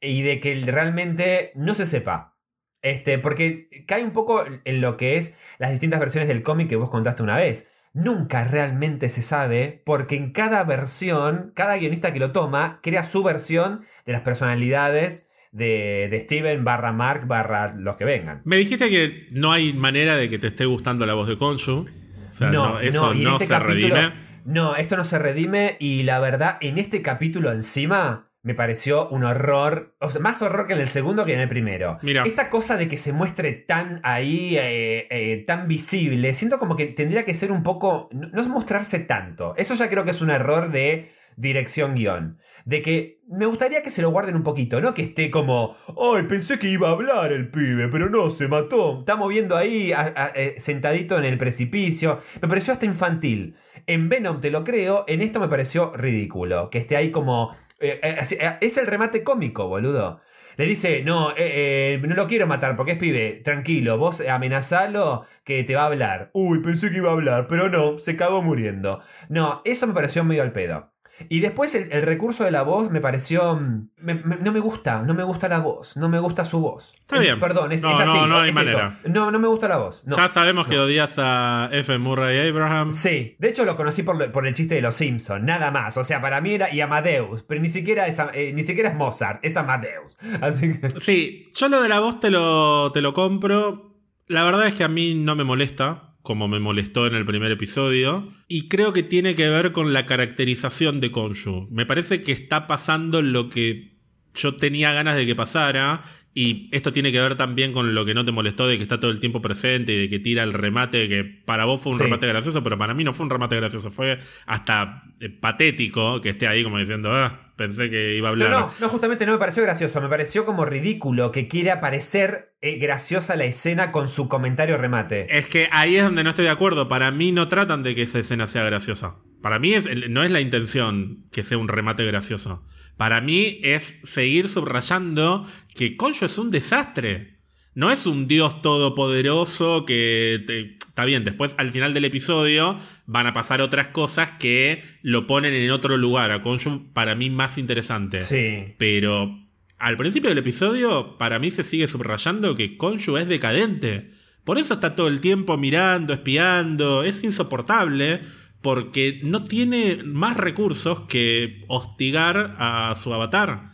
Y de que realmente no se sepa. Este, porque cae un poco en lo que es las distintas versiones del cómic que vos contaste una vez. Nunca realmente se sabe porque en cada versión, cada guionista que lo toma crea su versión de las personalidades de, de Steven barra Mark barra los que vengan. Me dijiste que no hay manera de que te esté gustando la voz de Konshu. O sea, no, eso no este se capítulo- redime. No, esto no se redime y la verdad, en este capítulo encima me pareció un horror, o sea, más horror que en el segundo que en el primero. Mira. Esta cosa de que se muestre tan ahí, eh, eh, tan visible, siento como que tendría que ser un poco, no, mostrarse tanto. Eso ya creo que es un error de dirección guion. De que me gustaría que se lo guarden un poquito, no que esté como, ay, pensé que iba a hablar el pibe, pero no, se mató. Está moviendo ahí, a- a- eh, sentadito en el precipicio. Me pareció hasta infantil. En Venom te lo creo, en esto me pareció ridículo. Que esté ahí como... eh, eh, eh, es el remate cómico, boludo. Le dice, no, no lo quiero matar porque es pibe, tranquilo, vos amenazalo que te va a hablar. Uy, pensé que iba a hablar, pero no, se cagó muriendo. No, eso me pareció medio al pedo. Y después el, el recurso de la voz me pareció. mm, me- me- no me gusta, no me gusta la voz, no me gusta su voz. Está Es- bien. Perdón, es, No, es así. no, no hay es eso. manera. No, no me gusta la voz. no. ya sabemos que odias a F. Murray Abraham. Sí, de hecho lo conocí por, por el chiste de los Simpsons, nada más. O sea, para mí era y Amadeus, pero ni siquiera es, eh, ni siquiera es Mozart, es Amadeus. Así que. Sí, yo lo de la voz te lo, te lo compro. La verdad es que a mí no me molesta, como me molestó en el primer episodio. Y creo que tiene que ver con la caracterización de Konshu. Me parece que está pasando lo que yo tenía ganas de que pasara. Y esto tiene que ver también con lo que no te molestó de que está todo el tiempo presente y de que tira el remate, que para vos fue un Sí. remate gracioso, pero para mí no fue un remate gracioso, fue hasta eh, patético que esté ahí como diciendo, ah, pensé que iba a No, hablar. no, no, justamente no me pareció gracioso, me pareció como ridículo que quiere aparecer eh, graciosa la escena con su comentario remate. Es que ahí es donde no estoy de acuerdo. Para mí no tratan de que esa escena sea graciosa. Para mí es, no es la intención que sea un remate gracioso. Para mí es seguir subrayando que Concho es un desastre. No es un dios todopoderoso que... te- está bien, después al final del episodio van a pasar otras cosas que lo ponen en otro lugar. A Concho para mí más interesante. Sí. Pero al principio del episodio, para mí se sigue subrayando que Konshu es decadente. Por eso está todo el tiempo mirando, espiando. Es insoportable porque no tiene más recursos que hostigar a su avatar.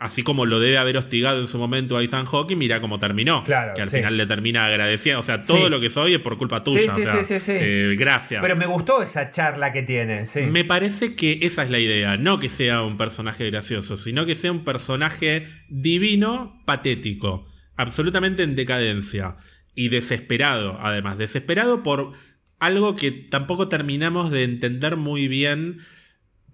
Así como lo debe haber hostigado en su momento a Ethan Hawke y mira cómo terminó. Claro, que al sí. final le termina agradeciendo. O sea, todo Sí. lo que soy es por culpa tuya. Sí, o sí, sea, sí, sí, sí. eh, gracias. Pero me gustó esa charla que tiene, sí. Me parece que esa es la idea, no que sea un personaje gracioso, sino que sea un personaje divino, patético, absolutamente en decadencia y desesperado, además, desesperado por algo que tampoco terminamos de entender muy bien,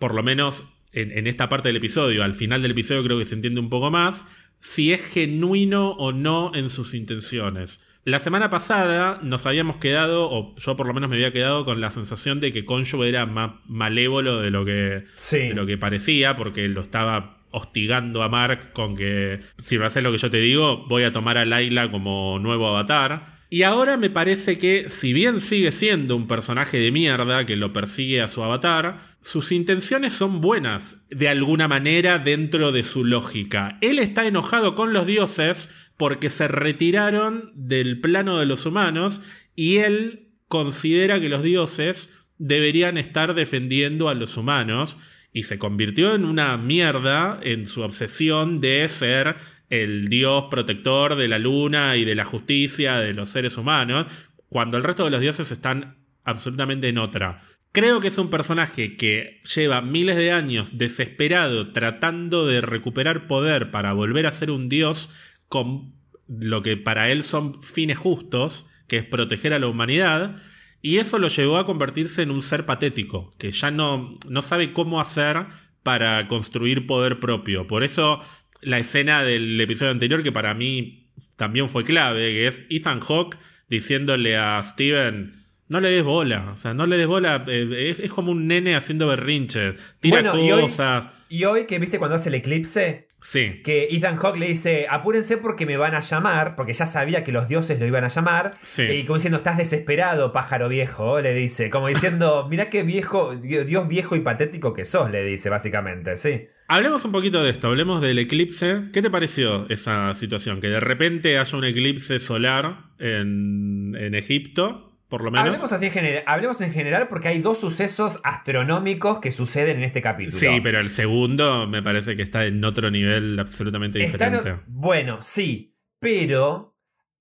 por lo menos en, en esta parte del episodio, al final del episodio creo que se entiende un poco más, si es genuino o no en sus intenciones. La semana pasada nos habíamos quedado, o yo por lo menos me había quedado con la sensación de que Konshu era más malévolo de lo que, Sí. de lo que parecía, porque lo estaba hostigando a Mark con que si no haces lo que yo te digo, voy a tomar a Layla como nuevo avatar. Y ahora me parece que, si bien sigue siendo un personaje de mierda que lo persigue a su avatar, sus intenciones son buenas, de alguna manera dentro de su lógica. Él está enojado con los dioses porque se retiraron del plano de los humanos y él considera que los dioses deberían estar defendiendo a los humanos y se convirtió en una mierda en su obsesión de ser el dios protector de la luna y de la justicia de los seres humanos, cuando el resto de los dioses están absolutamente en otra. Creo que es un personaje que lleva miles de años desesperado tratando de recuperar poder para volver a ser un dios con lo que para él son fines justos, que es proteger a la humanidad, y eso lo llevó a convertirse en un ser patético, que ya no, no sabe cómo hacer para construir poder propio. Por eso la escena del episodio anterior, que para mí también fue clave, que es Ethan Hawke diciéndole a Steven, no le des bola, o sea, no le des bola, eh, es, es como un nene haciendo berrinche, tira Bueno, y hoy- cosas. Y hoy, que viste cuando hace el eclipse, Sí. que Ethan Hawke le dice, apúrense porque me van a llamar, porque ya sabía que los dioses lo iban a llamar, Sí. y como diciendo, estás desesperado, pájaro viejo, le dice, como diciendo, mirá qué viejo, Dios viejo y patético que sos, le dice, básicamente, sí. Hablemos un poquito de esto, hablemos del eclipse. ¿Qué te pareció esa situación? Que de repente haya un eclipse solar en, en Egipto, por lo menos. Hablemos así en general, hablemos en general porque hay dos sucesos astronómicos que suceden en este capítulo. Sí, pero el segundo me parece que está en otro nivel absolutamente Está diferente. no- bueno, sí, pero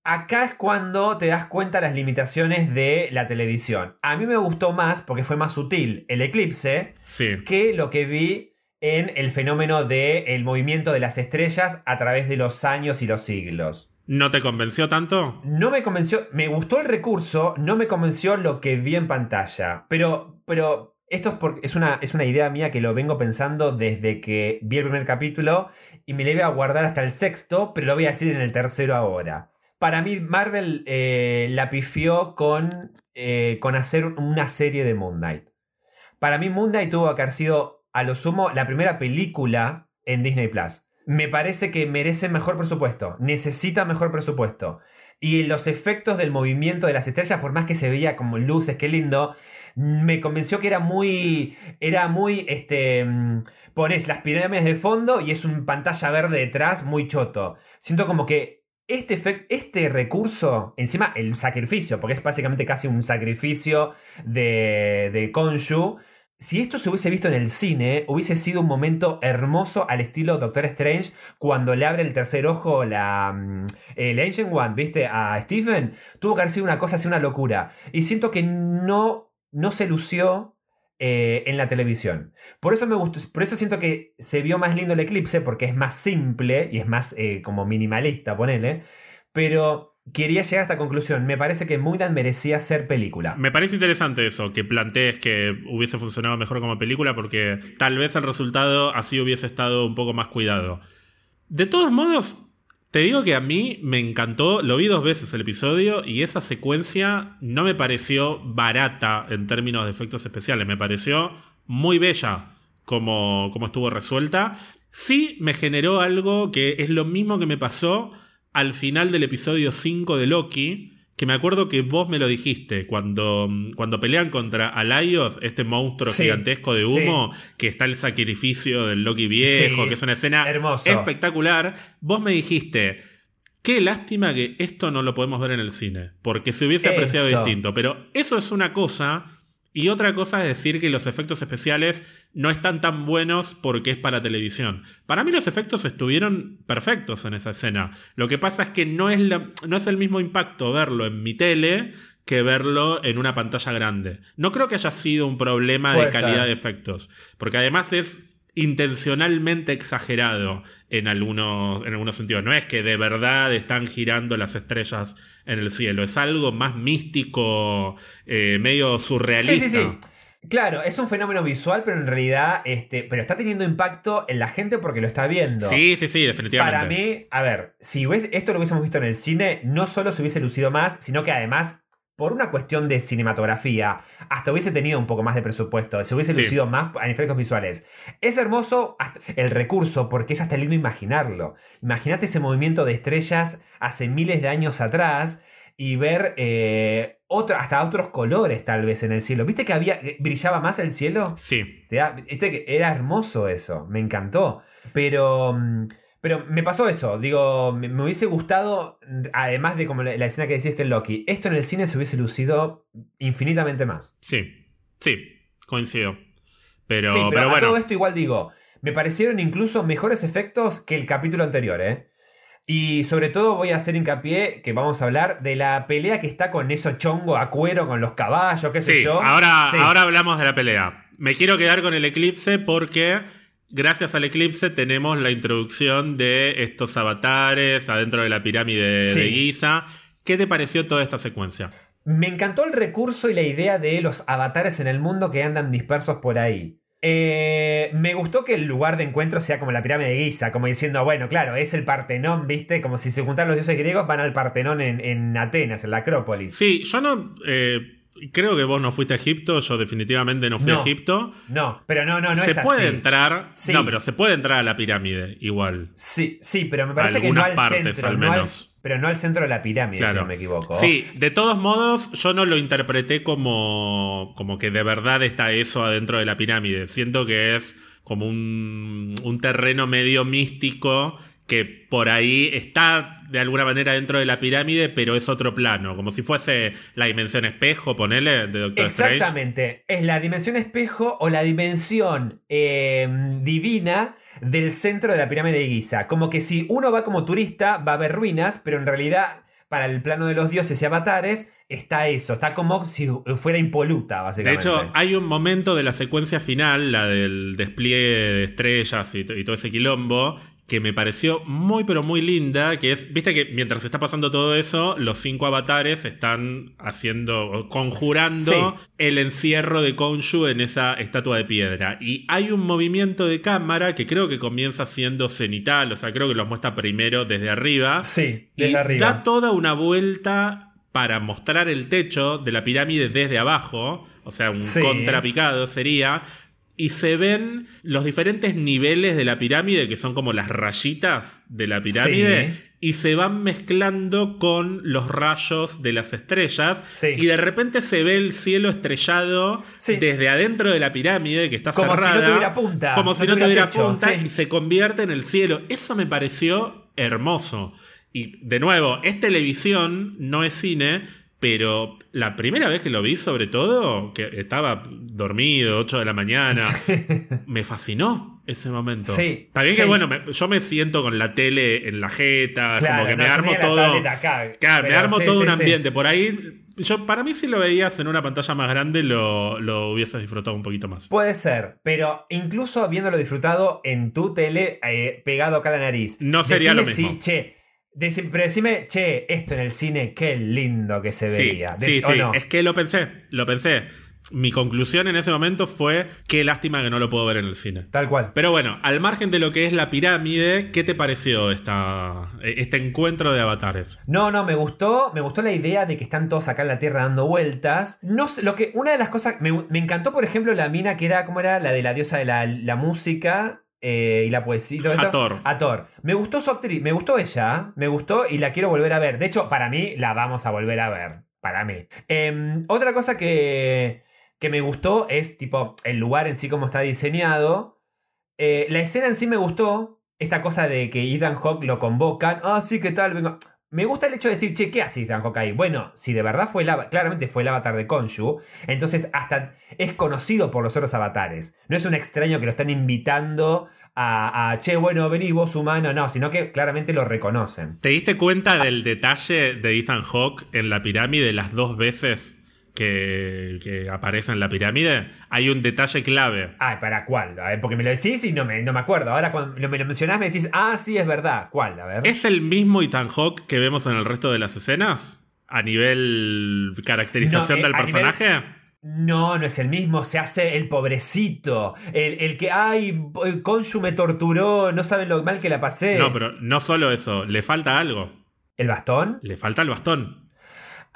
acá es cuando te das cuenta las limitaciones de la televisión. A mí me gustó más porque fue más sutil el eclipse Sí. que lo que vi en el fenómeno del el movimiento de las estrellas a través de los años y los siglos. ¿No te convenció tanto? No me convenció, me gustó el recurso, no me convenció lo que vi en pantalla. Pero, pero esto es, es, una, es una idea mía que lo vengo pensando desde que vi el primer capítulo y me le voy a guardar hasta el sexto, pero lo voy a decir en el tercero ahora. Para mí, Marvel eh, la pifió con, eh, con hacer una serie de Moon Knight. Para mí, Moon Knight tuvo que haber sido, a lo sumo, la primera película en Disney Plus. Me parece que merece mejor presupuesto. Necesita mejor presupuesto. Y los efectos del movimiento de las estrellas, por más que se veía como luces, qué lindo, me convenció que era muy. Era muy. Este. mm, Pones las pirámides de fondo y es un pantalla verde detrás muy choto. Siento como que este, efec- este recurso, encima el sacrificio, porque es básicamente casi un sacrificio de, de Konshu. Si esto se hubiese visto en el cine, hubiese sido un momento hermoso al estilo Doctor Strange cuando le abre el tercer ojo la, mm, el Ancient One, ¿viste? A Stephen. Tuvo que haber sido una cosa así, una locura. Y siento que no, no se lució eh, en la televisión. Por eso me gustó, por eso siento que se vio más lindo el eclipse, porque es más simple y es más eh, como minimalista, ponele. Pero quería llegar a esta conclusión. Me parece que Mudan merecía ser película. Me parece interesante eso, que plantees que hubiese funcionado mejor como película, porque tal vez el resultado así hubiese estado un poco más cuidado. De todos modos, te digo que a mí me encantó, lo vi dos veces el episodio y esa secuencia no me pareció barata en términos de efectos especiales, me pareció muy bella como, como estuvo resuelta. Sí me generó algo que es lo mismo que me pasó al final del episodio 5 de Loki, que me acuerdo que vos me lo dijiste, cuando, cuando pelean contra Alayoth, este monstruo Sí, gigantesco de humo, que está el sacrificio del Loki viejo, Sí, que es una escena hermoso. espectacular, vos me dijiste, qué lástima que esto no lo podemos ver en el cine, porque se hubiese apreciado Eso. distinto, pero eso es una cosa... Y otra cosa es decir que los efectos especiales no están tan buenos porque es para televisión. Para mí los efectos estuvieron perfectos en esa escena. Lo que pasa es que no es, la- no es el mismo impacto verlo en mi tele que verlo en una pantalla grande. No creo que haya sido un problema de calidad ser. de efectos, porque además es intencionalmente exagerado en algunos, en algunos sentidos. No es que de verdad están girando las estrellas en el cielo, es algo más místico, eh, medio surrealista. Sí, sí, sí. Claro, es un fenómeno visual, pero en realidad, este, pero está teniendo impacto en la gente porque lo está viendo. Sí, sí, sí, definitivamente. Para mí, a ver, si esto lo hubiésemos visto en el cine, no solo se hubiese lucido más, sino que además, por una cuestión de cinematografía, hasta hubiese tenido un poco más de presupuesto, se hubiese Sí. lucido más en efectos visuales. Es hermoso el recurso, porque es hasta lindo imaginarlo. Imagínate ese movimiento de estrellas hace miles de años atrás y ver eh, otro- hasta otros colores tal vez en el cielo. ¿Viste que había que brillaba más el cielo? Sí, era hermoso eso, me encantó. Pero, mm, pero me pasó eso, digo, me, me hubiese gustado, además de como la, la escena que decís que es Loki, esto en el cine se hubiese lucido infinitamente más. sí, sí, coincido. Pero, sí, pero, pero a bueno, todo esto igual digo, me parecieron incluso mejores efectos que el capítulo anterior, ¿eh? Y sobre todo voy a hacer hincapié que vamos a hablar de la pelea que está con eso chongo a cuero, con los caballos, qué sé sí, yo. ahora, Sí. ahora hablamos de la pelea. Me quiero quedar con el eclipse porque gracias al eclipse tenemos la introducción de estos avatares adentro de la pirámide Sí. de Giza. ¿Qué te pareció toda esta secuencia? Me encantó el recurso y la idea de los avatares en el mundo que andan dispersos por ahí. Eh, me gustó que el lugar de encuentro sea como la pirámide de Giza, como diciendo, bueno, claro, es el Partenón, ¿viste? Como si se juntaran los dioses griegos, van al Partenón en, en Atenas, en la Acrópolis. Sí, yo no. eh, creo que vos no fuiste a Egipto, yo definitivamente no fui No. a Egipto. No, pero no, no, no se es puede así. entrar. Sí. No, pero se puede entrar a la pirámide igual. Sí, sí, pero me parece que no al partes, centro, al no al- menos. pero no al centro de la pirámide, Claro. si no me equivoco. Sí, de todos modos, yo no lo interpreté como, como que de verdad está eso adentro de la pirámide. Siento que es como un, un terreno medio místico que por ahí está de alguna manera dentro de la pirámide, pero es otro plano, como si fuese la dimensión espejo, ponele, de Doctor Strange. Exactamente. Es la dimensión espejo o la dimensión eh, divina del centro de la pirámide de Giza. Como que si uno va como turista, va a ver ruinas, pero en realidad, para el plano de los dioses y avatares, está eso. Está como si fuera impoluta, De básicamente. hecho, hay un momento de la secuencia final, la del despliegue de estrellas y, y todo ese quilombo, que me pareció muy pero muy linda, que es, viste que mientras está pasando todo eso, los cinco avatares están haciendo, conjurando Sí. el encierro de Konshu en esa estatua de piedra. Y hay un movimiento de cámara que creo que comienza siendo cenital, o sea, creo que los muestra primero desde arriba. sí, Y desde arriba. da toda una vuelta para mostrar el techo de la pirámide desde abajo, o sea, un Sí. contrapicado sería. Y se ven los diferentes niveles de la pirámide, que son como las rayitas de la pirámide, Sí. y se van mezclando con los rayos de las estrellas, Sí. y de repente se ve el cielo estrellado Sí. desde adentro de la pirámide, que está Como si no cerrada. tuviera punta, Como no si no tuviera punta, y se convierte en el cielo. Eso me pareció hermoso. Y de nuevo, es televisión, no es cine, pero la primera vez que lo vi, sobre todo, que estaba dormido, 8 de la mañana, me fascinó ese momento. Sí, También sí. que, bueno, me- yo me siento con la tele en la jeta, Claro, como que no, me armo todo. acá, claro, me armo sí, todo un ambiente. Por ahí, yo, para mí, si lo veías en una pantalla más grande, lo, lo hubieses disfrutado un poquito más. Puede ser, pero incluso habiéndolo disfrutado en tu tele, eh, pegado acá a la nariz. No sería lo mismo. Si, che, pero decime, che, esto en el cine, qué lindo que se veía. sí, Dec- ¿o sí. no? Es que lo pensé, lo pensé. Mi conclusión en ese momento fue qué lástima que no lo puedo ver en el cine. Tal cual. Pero bueno, al margen de lo que es la pirámide, ¿qué te pareció esta, este encuentro de avatares? No, no, me gustó, me gustó la idea de que están todos acá en la Tierra dando vueltas. No sé, lo que, una de las cosas, me, me encantó, por ejemplo, la mina que era, ¿cómo era? La de la diosa de la, la música eh, y la poesía. Hathor. Hathor. Me gustó su actriz, me gustó ella, me gustó y la quiero volver a ver. De hecho, para mí, la vamos a volver a ver. Para mí. Em, otra cosa que, que me gustó es, tipo, el lugar en sí, como está diseñado. Eh, la escena en sí me gustó. Esta cosa de que Ethan Hawke lo convocan. Ah, sí, ¿qué tal? Vengo. Me gusta el hecho de decir, che, ¿qué hace Ethan Hawke ahí? Bueno, si de verdad fue el claramente fue el avatar de Konshu, entonces hasta es conocido por los otros avatares. No es un extraño que lo están invitando a, a, che, bueno, vení vos humano, no, sino que claramente lo reconocen. ¿Te diste cuenta del detalle de Ethan Hawke en la pirámide las dos veces que, que aparece en la pirámide? Hay un detalle clave. Ay, ¿para cuál? A ver, porque me lo decís y no me, no me acuerdo. Ahora cuando me lo mencionás me decís, ah, sí, es verdad. ¿Cuál? A ver. ¿Es el mismo Ethan Hawke que vemos en el resto de las escenas? A nivel caracterización No, eh, del nivel- personaje. No, no es el mismo, se hace el pobrecito, el, el que, ay, el Konshu me torturó, no saben lo mal que la pasé. No, pero no solo eso, le falta algo. ¿El bastón? Le falta el bastón.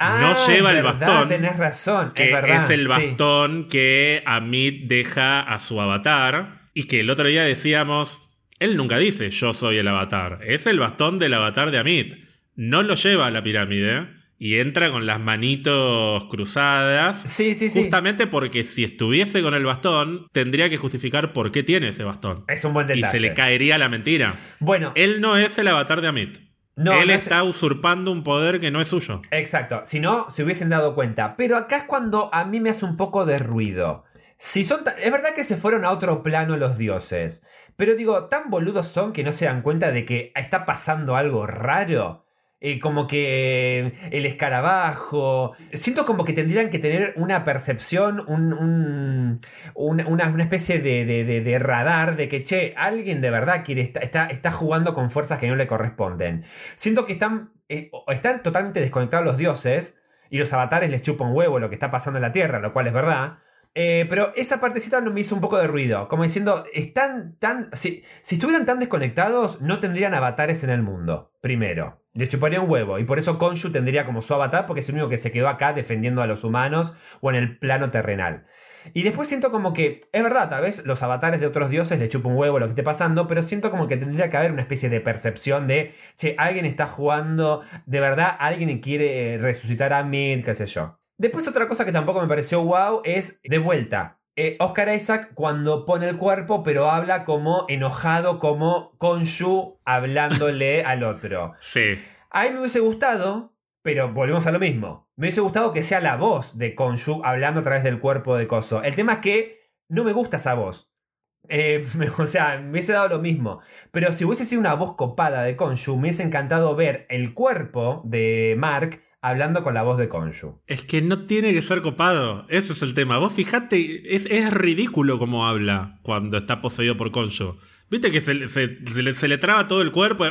Ah, No lleva es el verdad, bastón, Tenés razón, Que es verdad. el sí. bastón que Amit deja a su avatar. Y que el otro día decíamos. Él nunca dice yo soy el avatar. Es el bastón del avatar de Amit. No lo lleva a la pirámide. Y entra con las manitos cruzadas. Sí, sí, sí. Justamente porque si estuviese con el bastón, tendría que justificar por qué tiene ese bastón. Es un buen Y detalle. se le caería la mentira. Bueno, Él no es el avatar de Amit. No, Él no es- está usurpando un poder que no es suyo. Exacto, si no, se hubiesen dado cuenta. Pero acá es cuando a mí me hace un poco de ruido. Si son es verdad que se fueron a otro plano los dioses, pero digo, tan boludos son que no se dan cuenta de que está pasando algo raro. Eh, como que el escarabajo. Siento como que tendrían que tener una percepción, un, un- una, una- especie de, de- de- de radar de que, che, alguien de verdad quiere está, está, está jugando con fuerzas que no le corresponden. Siento que están, eh, están totalmente desconectados los dioses y los avatares les chupa un huevo lo que está pasando en la Tierra, lo cual es verdad. Eh, pero esa partecita me hizo un poco de ruido. Como diciendo, están tan. Si, si estuvieran tan desconectados, no tendrían avatares en el mundo. Primero. Les chuparía un huevo. Y por eso Konshu tendría como su avatar, porque es el único que se quedó acá defendiendo a los humanos o en el plano terrenal. Y después siento como que, es verdad, tal vez los avatares de otros dioses le chupa un huevo lo que esté pasando, pero siento como que tendría que haber una especie de percepción de, che, alguien está jugando, de verdad, alguien quiere eh, resucitar a Mid, qué sé yo. Después otra cosa que tampoco me pareció wow es, de vuelta, eh, Oscar Isaac cuando pone el cuerpo, pero habla como enojado, como Konshu hablándole al otro. Sí. A mí me hubiese gustado, pero volvemos a lo mismo. Me hubiese gustado que sea la voz de Konshu hablando a través del cuerpo de Coso. El tema es que no me gusta esa voz. Eh, o sea, me hubiese dado lo mismo. Pero si hubiese sido una voz copada de Konshu, me hubiese encantado ver el cuerpo de Mark hablando con la voz de Konshu. Es que no tiene que ser copado. Ese es el tema. Vos fijate, es, es ridículo cómo habla cuando está poseído por Concho. Viste que se, le- se- se le, se le traba todo el cuerpo.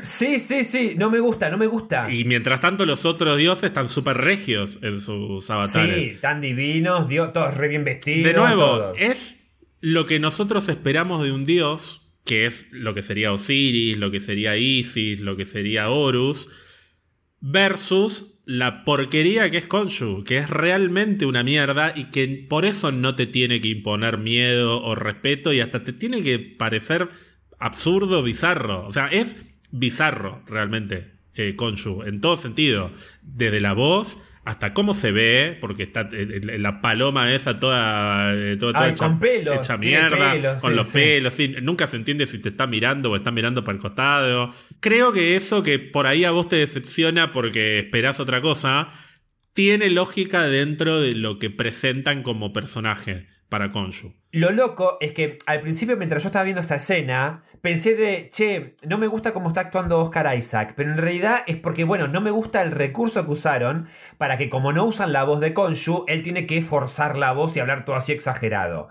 Sí, sí, sí, no me gusta, no me gusta. Y mientras tanto los otros dioses están súper regios en sus avatares. Sí, tan divinos, dio- todos re bien vestidos. De nuevo, todos. es lo que nosotros esperamos de un dios, que es lo que sería Osiris, lo que sería Isis, lo que sería Horus, versus la porquería que es Konshu, que es realmente una mierda y que por eso no te tiene que imponer miedo o respeto y hasta te tiene que parecer absurdo, bizarro. O sea, es bizarro realmente eh, en todo sentido. Desde la voz hasta cómo se ve, porque está eh, eh, la paloma esa toda, eh, toda, toda Ay, hecha, con pelos, hecha mierda, pelos, con sí, los sí. pelos, sí, nunca se entiende si te está mirando o está mirando para el costado. Creo que eso que por ahí a vos te decepciona porque esperás otra cosa, tiene lógica dentro de lo que presentan como personaje para Konshu. Lo loco es que al principio, mientras yo estaba viendo esa escena, pensé de, che, no me gusta cómo está actuando Oscar Isaac, pero en realidad es porque, bueno, no me gusta el recurso que usaron para que como no usan la voz de Konshu, él tiene que forzar la voz y hablar todo así exagerado.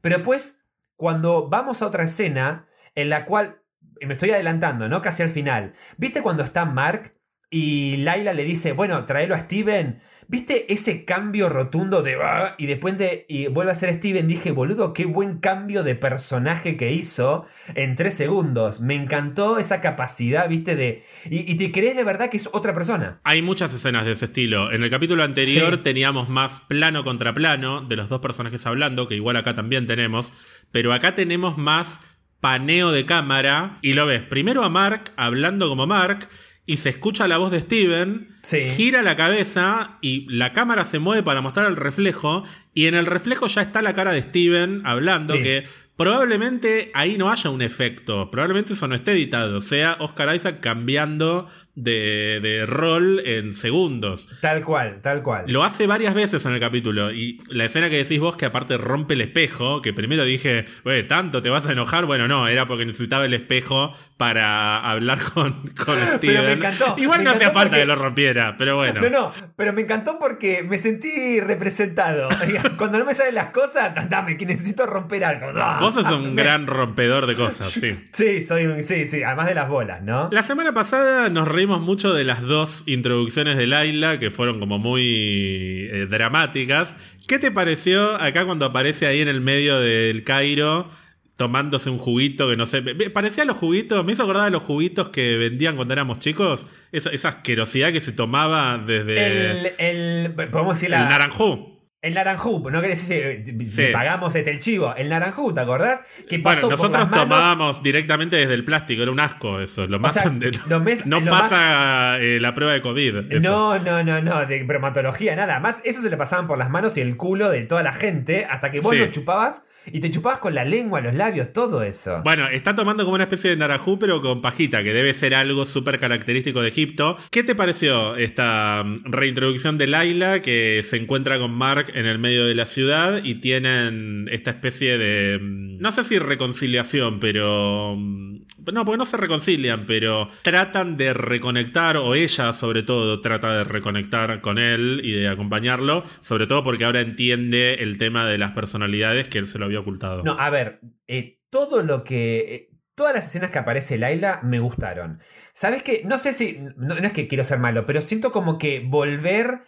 Pero después, cuando vamos a otra escena, en la cual, me estoy adelantando, ¿no? Casi al final, ¿viste cuando está Mark y Laila le dice, bueno, tráelo a Steven? ¿Viste ese cambio rotundo de... "Ah", y después de... Y vuelve a ser Steven, dije, boludo, qué buen cambio de personaje que hizo en tres segundos. Me encantó esa capacidad, ¿viste? De... Y, y te crees de verdad que es otra persona. Hay muchas escenas de ese estilo. En el capítulo anterior Sí. teníamos más plano contra plano de los dos personajes hablando, que igual acá también tenemos, pero acá tenemos más paneo de cámara y lo ves primero a Mark hablando como Mark y se escucha la voz de Steven, Sí. gira la cabeza y la cámara se mueve para mostrar el reflejo y en el reflejo ya está la cara de Steven hablando Sí. que probablemente ahí no haya un efecto, probablemente eso no esté editado, sea Oscar Isaac cambiando de, de rol en segundos. Tal cual, tal cual. Lo hace varias veces en el capítulo. Y la escena que decís vos, que aparte rompe el espejo, que primero dije, "Güey, ¿tanto te vas a enojar? Bueno, no, era porque necesitaba el espejo para hablar con, con Steven. Pero me encantó, Igual me no hacía falta porque- que lo rompiera, pero bueno. No, no, pero me encantó porque me sentí representado. Cuando no me salen las cosas, dame, que necesito romper algo. Ah, Vos sos un me- gran rompedor de cosas, sí. Sí, soy un. Sí, sí, además de las bolas, ¿no? La semana pasada nos reímos mucho de las dos introducciones de Laila, que fueron como muy eh, dramáticas. ¿Qué te pareció acá cuando aparece ahí en el medio del Cairo tomándose un juguito que no sé? Parecía los juguitos, me hizo acordar de los juguitos que vendían cuando éramos chicos. Esa, esa asquerosidad que se tomaba desde El, el. Podemos decir el naranjú. El naranjú, no querés decir, eh, Sí. le pagamos este el chivo. El naranjú, ¿te acordás? Que Bueno, pasó por nosotros manos- tomábamos directamente desde el plástico, era un asco eso. Lo más, sea, de- lo mes- no lo pasa eh, la prueba de COVID. eso. No, no, no, no, de bromatología, nada más. Eso se le pasaban por las manos y el culo de toda la gente hasta que vos Sí. lo chupabas y te chupabas con la lengua, los labios, todo eso. Bueno, está tomando como una especie de narajú, pero con pajita, que debe ser algo súper característico de Egipto. ¿Qué te pareció esta mm, reintroducción de Laila, que se encuentra con Mark en el medio de la ciudad y tienen esta especie de. mm, No sé si reconciliación, pero. mm, No, porque no se reconcilian, pero tratan de reconectar, o ella sobre todo trata de reconectar con él y de acompañarlo, sobre todo porque ahora entiende el tema de las personalidades que él se lo había ocultado. No, a ver, eh, todo lo que. eh, todas las escenas que aparece Laila me gustaron. ¿Sabes qué? No sé si. No, es que quiero ser malo, pero siento como que volver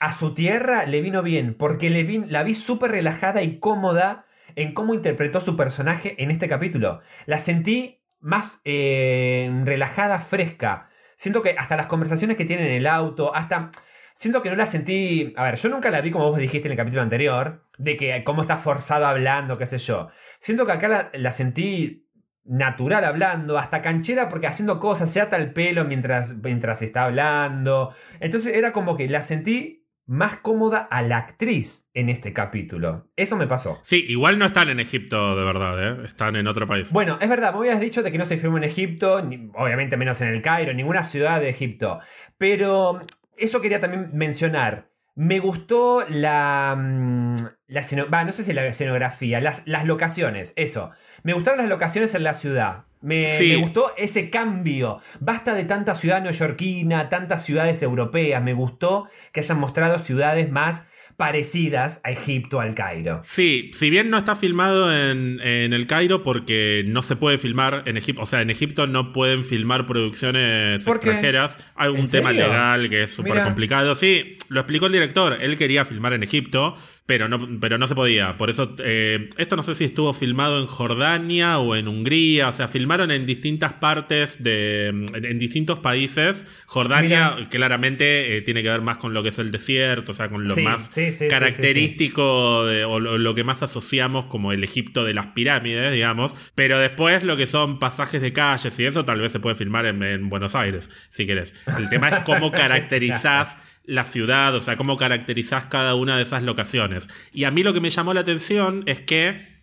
a su tierra le vino bien. Porque le vi- la vi súper relajada y cómoda en cómo interpretó su personaje en este capítulo. La sentí más eh, relajada, fresca. Siento que hasta las conversaciones que tiene en el auto, hasta. Siento que no la sentí. A ver, yo nunca la vi como vos dijiste en el capítulo anterior, de que cómo está forzado hablando, qué sé yo. Siento que acá la, la sentí natural hablando, hasta canchera porque haciendo cosas, se ata el pelo mientras, mientras está hablando. Entonces era como que la sentí más cómoda a la actriz en este capítulo. Eso me pasó. Sí, igual no están en Egipto de verdad, ¿eh? están en otro país. Bueno, es verdad, me habías dicho de que no se filmó en Egipto, ni- obviamente menos en el Cairo, ninguna ciudad de Egipto. Pero eso quería también mencionar. Me gustó la. mm, la no sé si la escenografía, las, las locaciones, eso. Me gustaron las locaciones en la ciudad. Me, Sí. me gustó ese cambio. Basta de tanta ciudad neoyorquina, tantas ciudades europeas. Me gustó que hayan mostrado ciudades más parecidas a Egipto, al Cairo. Sí, si bien no está filmado en, en el Cairo porque no se puede filmar en Egipto, o sea, en Egipto no pueden filmar producciones extranjeras. Hay un ¿En tema serio? legal que es súper complicado. Sí, lo explicó el director, él quería filmar en Egipto, pero no, pero no se podía. Por eso, eh, esto no sé si estuvo filmado en Jordania o en Hungría, o sea, filmaron en distintas partes de, en, distintos países. Jordania claramente eh, tiene que ver más con lo que es el desierto, o sea, con lo más característico o lo, que más asociamos como el Egipto de las pirámides, digamos. Pero después lo que son pasajes de calles y eso tal vez se puede filmar en, en Buenos Aires, si querés. El tema es cómo caracterizás la ciudad, o sea, cómo caracterizás cada una de esas locaciones. Y a mí lo que me llamó la atención es que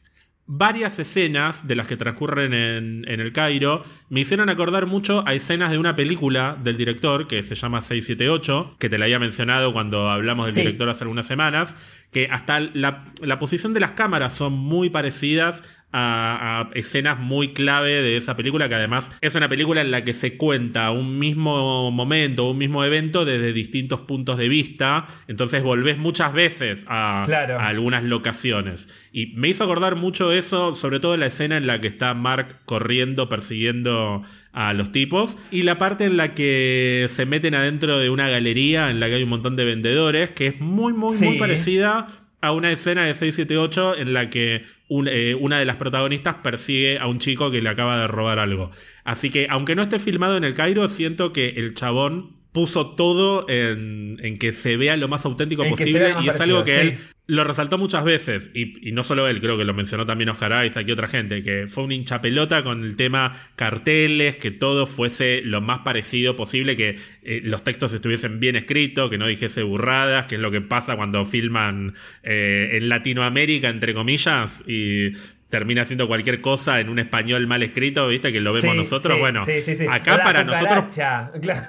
varias escenas de las que transcurren en, el Cairo me hicieron acordar mucho a escenas de una película del director que se llama 678, que te la había mencionado cuando hablamos del director hace algunas semanas, que hasta la, la posición de las cámaras son muy parecidas a, escenas muy clave de esa película, que además es una película en la que se cuenta un mismo momento, un mismo evento desde distintos puntos de vista, entonces volvés muchas veces a, algunas locaciones. Y me hizo acordar mucho eso, sobre todo la escena en la que está Mark corriendo, persiguiendo a los tipos, y la parte en la que se meten adentro de una galería en la que hay un montón de vendedores, que es muy, muy, muy parecida a una escena de 678 en la que eh, una de las protagonistas persigue a un chico que le acaba de robar algo. Así que, aunque no esté filmado en el Cairo, siento que el chabón puso todo en, que se vea lo más auténtico posible y es algo que él lo resaltó muchas veces. Y, no solo él, creo que lo mencionó también Oscar Isaac y otra gente, que fue un hincha pelota con el tema carteles, que todo fuese lo más parecido posible, que eh, los textos estuviesen bien escritos, que no dijese burradas, que es lo que pasa cuando filman eh, en Latinoamérica, entre comillas, y termina haciendo cualquier cosa en un español mal escrito, ¿viste? Que lo vemos nosotros. bueno, acá para nosotros.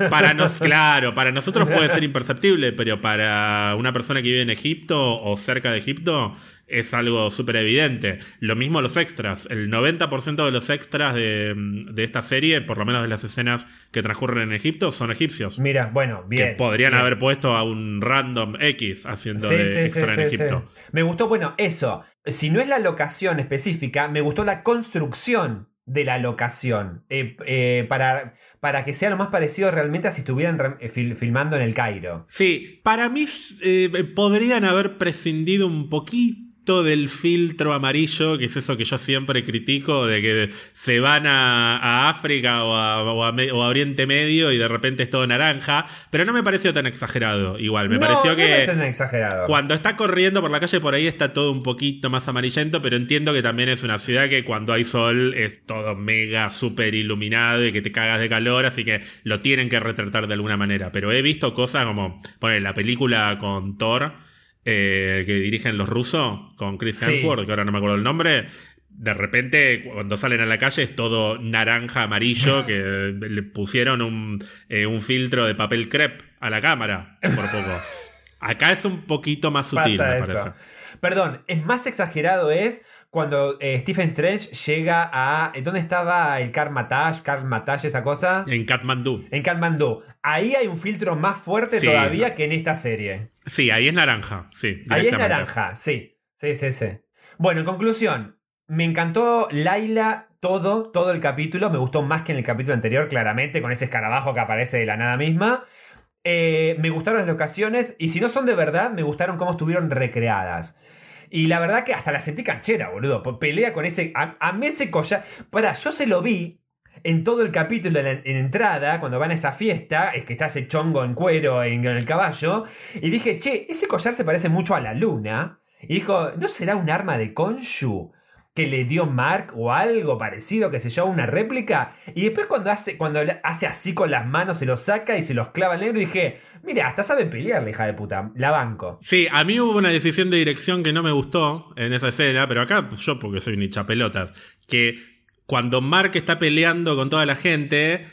Para nos, claro, para nosotros puede ser imperceptible, pero para una persona que vive en Egipto o cerca de Egipto, es algo súper evidente. Lo mismo los extras. El 90% de los extras de, esta serie, por lo menos de las escenas que transcurren en Egipto, son egipcios. Mira, bueno, bien. Que podrían haber puesto a un random X haciendo de extra en Egipto. Me gustó, bueno, eso. Si no es la locación específica, me gustó la construcción de la locación. Eh, eh, para, para que sea lo más parecido realmente a si estuvieran eh, filmando en el Cairo. Sí, para mí podrían haber prescindido un poquito del filtro amarillo, que es eso que yo siempre critico, de que se van a, África o a, Oriente Medio y de repente es todo naranja, pero no me pareció tan exagerado igual, me pareció que exagerado. cuando está corriendo por la calle por ahí está todo un poquito más amarillento, pero entiendo que también es una ciudad que cuando hay sol es todo mega, súper iluminado y que te cagas de calor, así que lo tienen que retratar de alguna manera, pero he visto cosas como, poner la película con Thor, eh, que dirigen los rusos con Chris Hemsworth, que ahora no me acuerdo el nombre. De repente, cuando salen a la calle, es todo naranja, amarillo, que le pusieron un, eh, un filtro de papel crepe a la cámara por poco. Acá es un poquito más sutil, me parece. Perdón, es más exagerado es cuando eh, Stephen Strange llega a. ¿Dónde estaba el Karmatash? Karmatash, esa cosa. En Kathmandu. En Kathmandu. Ahí hay un filtro más fuerte todavía que en esta serie. Sí, ahí es naranja, sí. Ahí es naranja, sí. Sí, sí, sí. Bueno, en conclusión, me encantó Laila todo, todo el capítulo. Me gustó más que en el capítulo anterior, claramente, con ese escarabajo que aparece de la nada misma. Eh, me gustaron las locaciones y si no son de verdad, me gustaron cómo estuvieron recreadas. Y la verdad que hasta la sentí canchera, boludo. Pelea con ese. A, mí ese collar. Para, yo se lo vi en todo el capítulo en, entrada, cuando van a esa fiesta, es que está ese chongo en cuero en, el caballo. Y dije, che, ese collar se parece mucho a la luna. Y dijo, ¿no será un arma de Konshu? Que le dio Mark o algo parecido, que se yo, una réplica. Y después cuando hace, cuando hace así con las manos, se lo saca y se los clava al negro, dije, mira, hasta sabe pelear, hija de puta, la banco. Sí, a mí hubo una decisión de dirección que no me gustó en esa escena, pero acá yo porque soy un pelotas, que cuando Mark está peleando con toda la gente,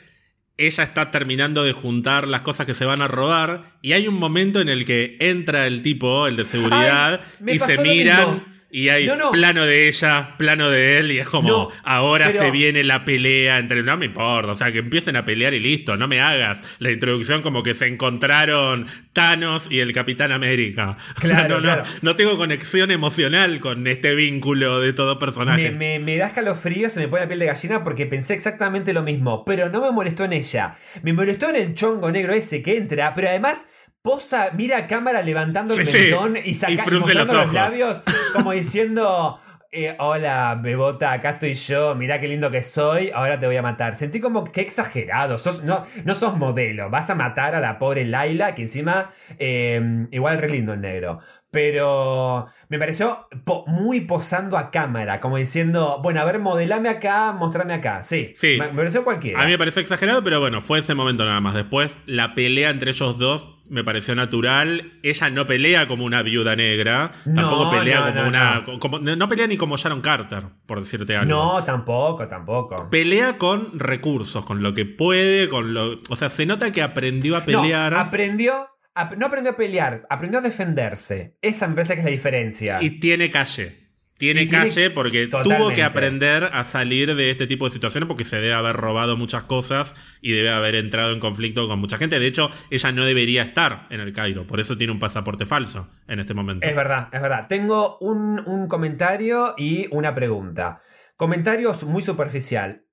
ella está terminando de juntar las cosas que se van a robar y hay un momento en el que entra el tipo, el de seguridad, y se miran y hay plano de ella, plano de él, y es como, ahora se viene la pelea entre. No me importa, o sea, que empiecen a pelear y listo, no me hagas la introducción como que se encontraron Thanos y el Capitán América. Claro, no, no, tengo conexión emocional con este vínculo de todo personaje. Me, me, da escalofrío, se me pone la piel de gallina porque pensé exactamente lo mismo, pero no me molestó en ella. Me molestó en el chongo negro ese que entra, pero además posa, mira a cámara levantando el Sí, mentón y, saca, Y y frunce mostrando los labios, como diciendo. eh, hola, bebota, acá estoy yo, mirá qué lindo que soy, ahora te voy a matar. Sentí como que exagerado, sos, no, no sos modelo, vas a matar a la pobre Laila, que encima, eh, igual re lindo el negro. Pero me pareció po- muy posando a cámara, como diciendo, bueno, a ver, modelame acá, mostrame acá. Sí, Sí. Me, me pareció cualquiera. A mí me pareció exagerado, pero bueno, fue ese momento nada más. Después, la pelea entre ellos dos me pareció natural. Ella no pelea como una viuda negra. No, tampoco pelea no, como no, una. no. como- no pelea ni como Sharon Carter, por decirte algo. No, tampoco, tampoco. Pelea con recursos, con lo que puede, con lo. O sea, se nota que aprendió a pelear. No, aprendió, ap- no aprendió a pelear, aprendió a defenderse. Esa me parece que es la diferencia. y tiene calle. Tiene calle porque tuvo que aprender a salir de este tipo de situaciones porque se debe haber robado muchas cosas y debe haber entrado en conflicto con mucha gente. De hecho, ella no debería estar en el Cairo. Por eso tiene un pasaporte falso en este momento. Es verdad, es verdad. Tengo un, un comentario y una pregunta. Comentario muy superficial.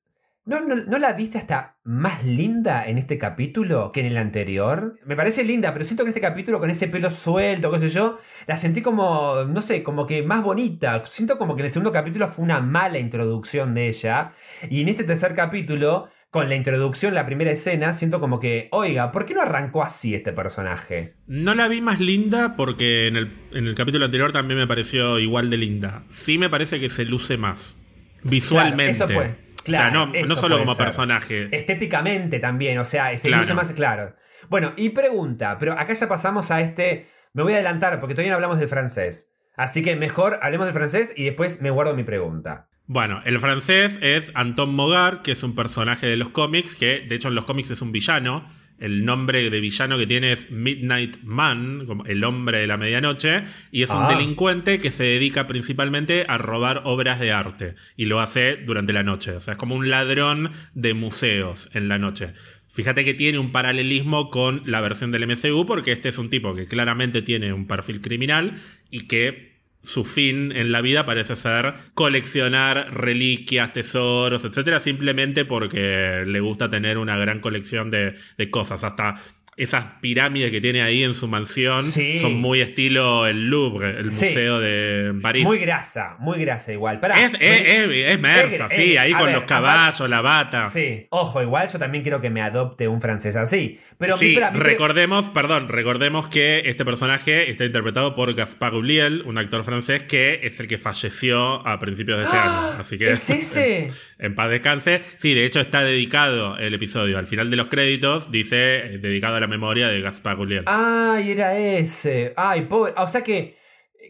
¿No, no, ¿No la viste hasta más linda en este capítulo que en el anterior? Me parece linda, pero siento que este capítulo con ese pelo suelto, qué sé yo, la sentí como, no sé, como que más bonita. Siento como que en el segundo capítulo fue una mala introducción de ella. Y en este tercer capítulo, con la introducción, la primera escena, siento como que, oiga, ¿por qué no arrancó así este personaje? No la vi más linda porque en el, en el capítulo anterior también me pareció igual de linda. Sí me parece que se luce más. Visualmente. Claro, eso o sea, no, solo como ser. personaje. Estéticamente también, o sea, se Claro. luce más claro. Bueno, y pregunta, pero acá ya pasamos a este. Me voy a adelantar porque todavía no hablamos del francés. Así que mejor hablemos del francés y después me guardo mi pregunta. Bueno, el francés es Anton Mogart, que es un personaje de los cómics, que de hecho en los cómics es un villano. El nombre de villano que tiene es Midnight Man, como el hombre de la medianoche, y es un Ah. delincuente que se dedica principalmente a robar obras de arte, y lo hace durante la noche. O sea, es como un ladrón de museos en la noche. Fíjate que tiene un paralelismo con la versión del MCU, porque este es un tipo que claramente tiene un perfil criminal y que su fin en la vida parece ser coleccionar reliquias, tesoros, etcétera, simplemente porque le gusta tener una gran colección de, de cosas. Hasta esas pirámides que tiene ahí en su mansión Sí. son muy estilo el Louvre, el Sí. museo de París. Muy grasa, muy grasa igual. Pará, es, es, es, es mersa, sí, es- ahí con ver, los caballos, la bata. Sí, ojo, igual yo también quiero que me adopte un francés así. Pero Sí, mi recordemos, perdón, recordemos que este personaje está interpretado por Gaspard Ulliel, un actor francés que es el que falleció a principios de este año. Así que ¡Ah! ¿Es ese? En paz descanse. Sí, de hecho está dedicado el episodio. Al final de los créditos dice eh, dedicado a la memoria de Gaspar Julián. Ay, era ese. Ay, pobre. O sea que,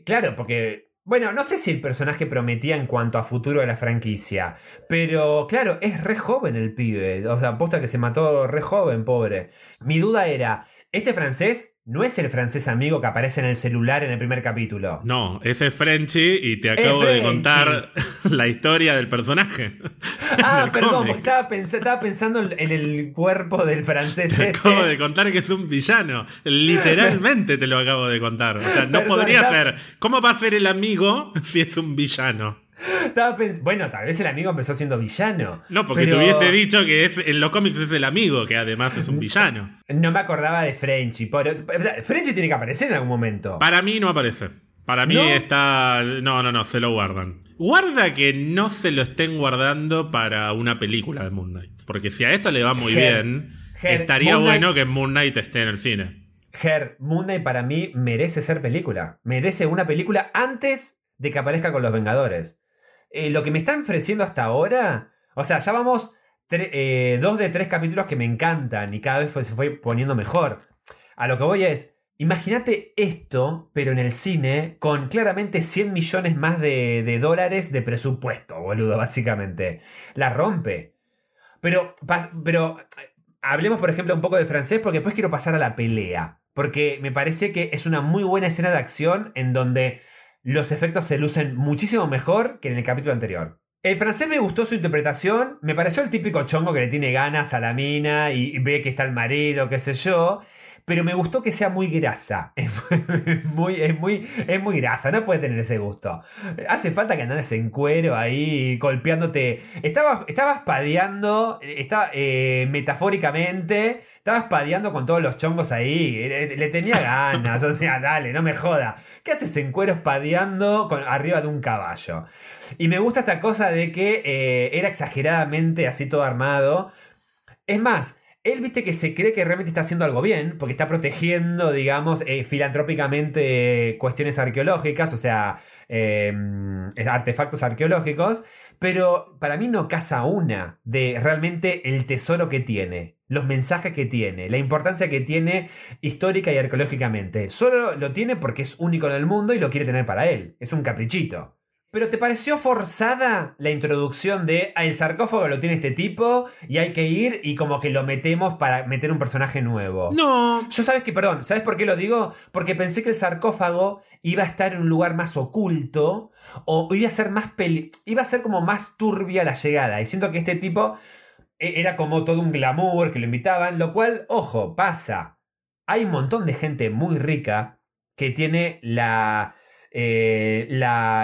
claro, porque, bueno, no sé si el personaje prometía en cuanto a futuro de la franquicia, pero claro, es re joven el pibe. O sea, aposta que se mató re joven, pobre. Mi duda era, ¿este francés no es el francés amigo que aparece en el celular en el primer capítulo? No, ese es Frenchy y te acabo de contar la historia del personaje. Ah, perdón, porque estaba, pens- estaba pensando en el cuerpo del francés Te este. acabo de contar que es un villano. Literalmente te lo acabo de contar. O sea, no Perdón, podría ser. ¿Cómo va a ser el amigo si es un villano? Bueno, tal vez el amigo empezó siendo villano. No, porque pero te hubiese dicho que es, en los cómics es el amigo, que además es un villano. No me acordaba de Frenchy. pobre- o sea, Frenchy tiene que aparecer en algún momento. Para mí no aparece. Para mí ¿No? está. No, no, no, se lo guardan. Guarda que no se lo estén guardando para una película de Moon Knight. Porque si a esto le va muy bien, estaría Moon Knight- bueno que Moon Knight esté en el cine. Her, Moon Knight para mí merece ser película. Merece una película antes de que aparezca con los Vengadores. Eh, lo que me están ofreciendo hasta ahora. O sea, ya vamos eh, dos de tres capítulos que me encantan y cada vez se fue poniendo mejor. A lo que voy es. Imagínate esto, pero en el cine, con claramente 100 millones más de, de dólares de presupuesto, boludo, básicamente. La rompe. Pero, pero eh, hablemos, por ejemplo, un poco de francés, porque después quiero pasar a la pelea. Porque me parece que es una muy buena escena de acción en donde los efectos se lucen muchísimo mejor que en el capítulo anterior. El francés me gustó su interpretación, me pareció el típico chongo que le tiene ganas a la mina y, ve que está el marido, qué sé yo. Pero me gustó que sea muy grasa. Es muy, es muy, es muy grasa, no puede tener ese gusto. Hace falta que andes en cuero ahí golpeándote. Estabas, estabas padeando, estaba, eh, metafóricamente, estabas padeando con todos los chongos ahí. Le tenía ganas, o sea, dale, no me joda. ¿Qué haces en cuero padeando con, arriba de un caballo? Y me gusta esta cosa de que eh, era exageradamente así todo armado. Es más, él viste que se cree que realmente está haciendo algo bien, porque está protegiendo, digamos, eh, filantrópicamente cuestiones arqueológicas, o sea, em, artefactos arqueológicos, pero para mí no casa una de realmente el tesoro que tiene, los mensajes que tiene, la importancia que tiene histórica y arqueológicamente. Solo lo tiene porque es único en el mundo y lo quiere tener para él, es un caprichito. Pero ¿te pareció forzada la introducción de el sarcófago lo tiene este tipo y hay que ir y como que lo metemos para meter un personaje nuevo? No. Yo sabes que, perdón, ¿sabes por qué lo digo? Porque pensé que el sarcófago iba a estar en un lugar más oculto o iba a ser más peli iba a ser como más turbia la llegada. Y siento que este tipo e-, era como todo un glamour que lo invitaban, lo cual, ojo, pasa. Hay un montón de gente muy rica que tiene la eh,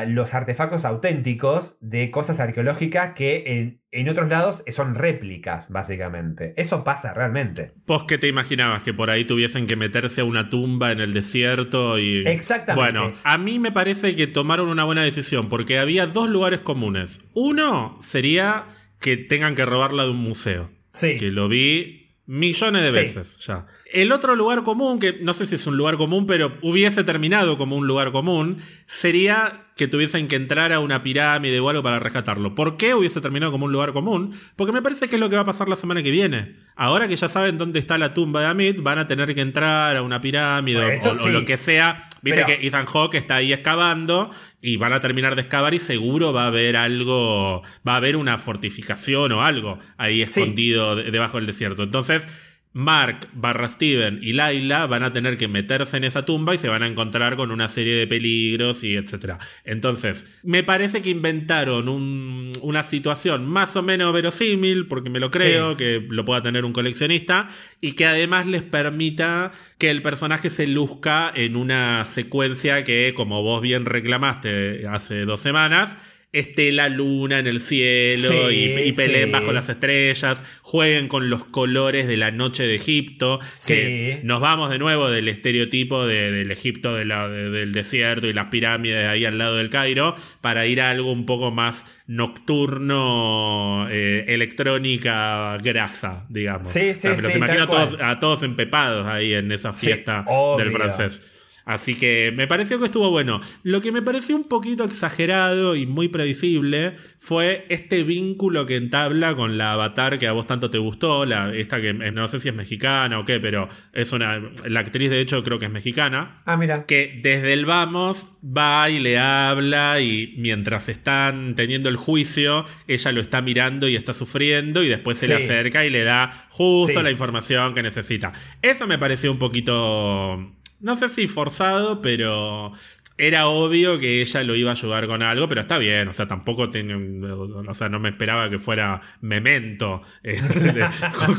los artefactos auténticos de cosas arqueológicas que en, otros lados son réplicas, básicamente. Eso pasa realmente. ¿Vos qué te imaginabas? Que por ahí tuviesen que meterse a una tumba en el desierto y... Exactamente. Bueno, a mí me parece que tomaron una buena decisión porque había dos lugares comunes. Uno sería que tengan que robarla de un museo. Sí. Que lo vi millones de veces ya. El otro lugar común, que no sé si es un lugar común, pero hubiese terminado como un lugar común, sería que tuviesen que entrar a una pirámide o algo para rescatarlo. ¿Por qué hubiese terminado como un lugar común? Porque me parece que es lo que va a pasar la semana que viene. Ahora que ya saben dónde está la tumba de Amit, van a tener que entrar a una pirámide o, lo que sea. Viste que Ethan Hawke está ahí excavando y van a terminar de excavar y seguro va a haber algo, va a haber una fortificación o algo ahí escondido debajo del desierto. Entonces Mark barra Steven y Laila van a tener que meterse en esa tumba y se van a encontrar con una serie de peligros y etcétera. Entonces, me parece que inventaron una situación más o menos verosímil, porque me lo creo, que lo pueda tener un coleccionista, y que además les permita que el personaje se luzca en una secuencia que, como vos bien reclamaste hace dos semanas, esté la luna en el cielo y, peleen bajo las estrellas, jueguen con los colores de la noche de Egipto, que nos vamos de nuevo del estereotipo del Egipto del desierto y las pirámides ahí al lado del Cairo, para ir a algo un poco más nocturno, eh, electrónica, grasa, digamos. Sí, sí, los imagino a todos, a todos empepados ahí en esa fiesta del francés. Así que me pareció que estuvo bueno. Lo que me pareció un poquito exagerado y muy previsible fue este vínculo que entabla con la avatar que a vos tanto te gustó, la, esta que eh, no sé si es mexicana o qué, pero es una. La actriz, de hecho, creo que es mexicana. Ah, mira. Que desde el vamos va y le habla y mientras están teniendo el juicio, ella lo está mirando y está sufriendo y después se le acerca y le da justo la información que necesita. Eso me pareció un poquito no sé si forzado, pero era obvio que ella lo iba a ayudar con algo, pero está bien, o sea, tampoco tiene, o sea, no me esperaba que fuera memento, eh,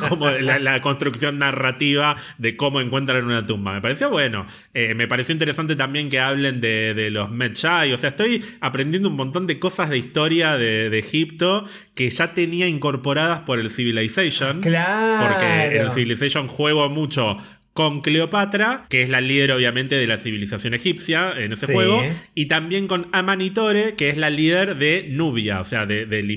como la, construcción narrativa de cómo encuentran una tumba. Me pareció bueno, eh, me pareció interesante también que hablen de, los Medjay, o sea, estoy aprendiendo un montón de cosas de historia de, de Egipto que ya tenía incorporadas por el Civilization. Claro. Porque en el Civilization juego mucho con Cleopatra, que es la líder obviamente de la civilización egipcia en ese juego, y también con Amanitore, que es la líder de Nubia, o sea, del,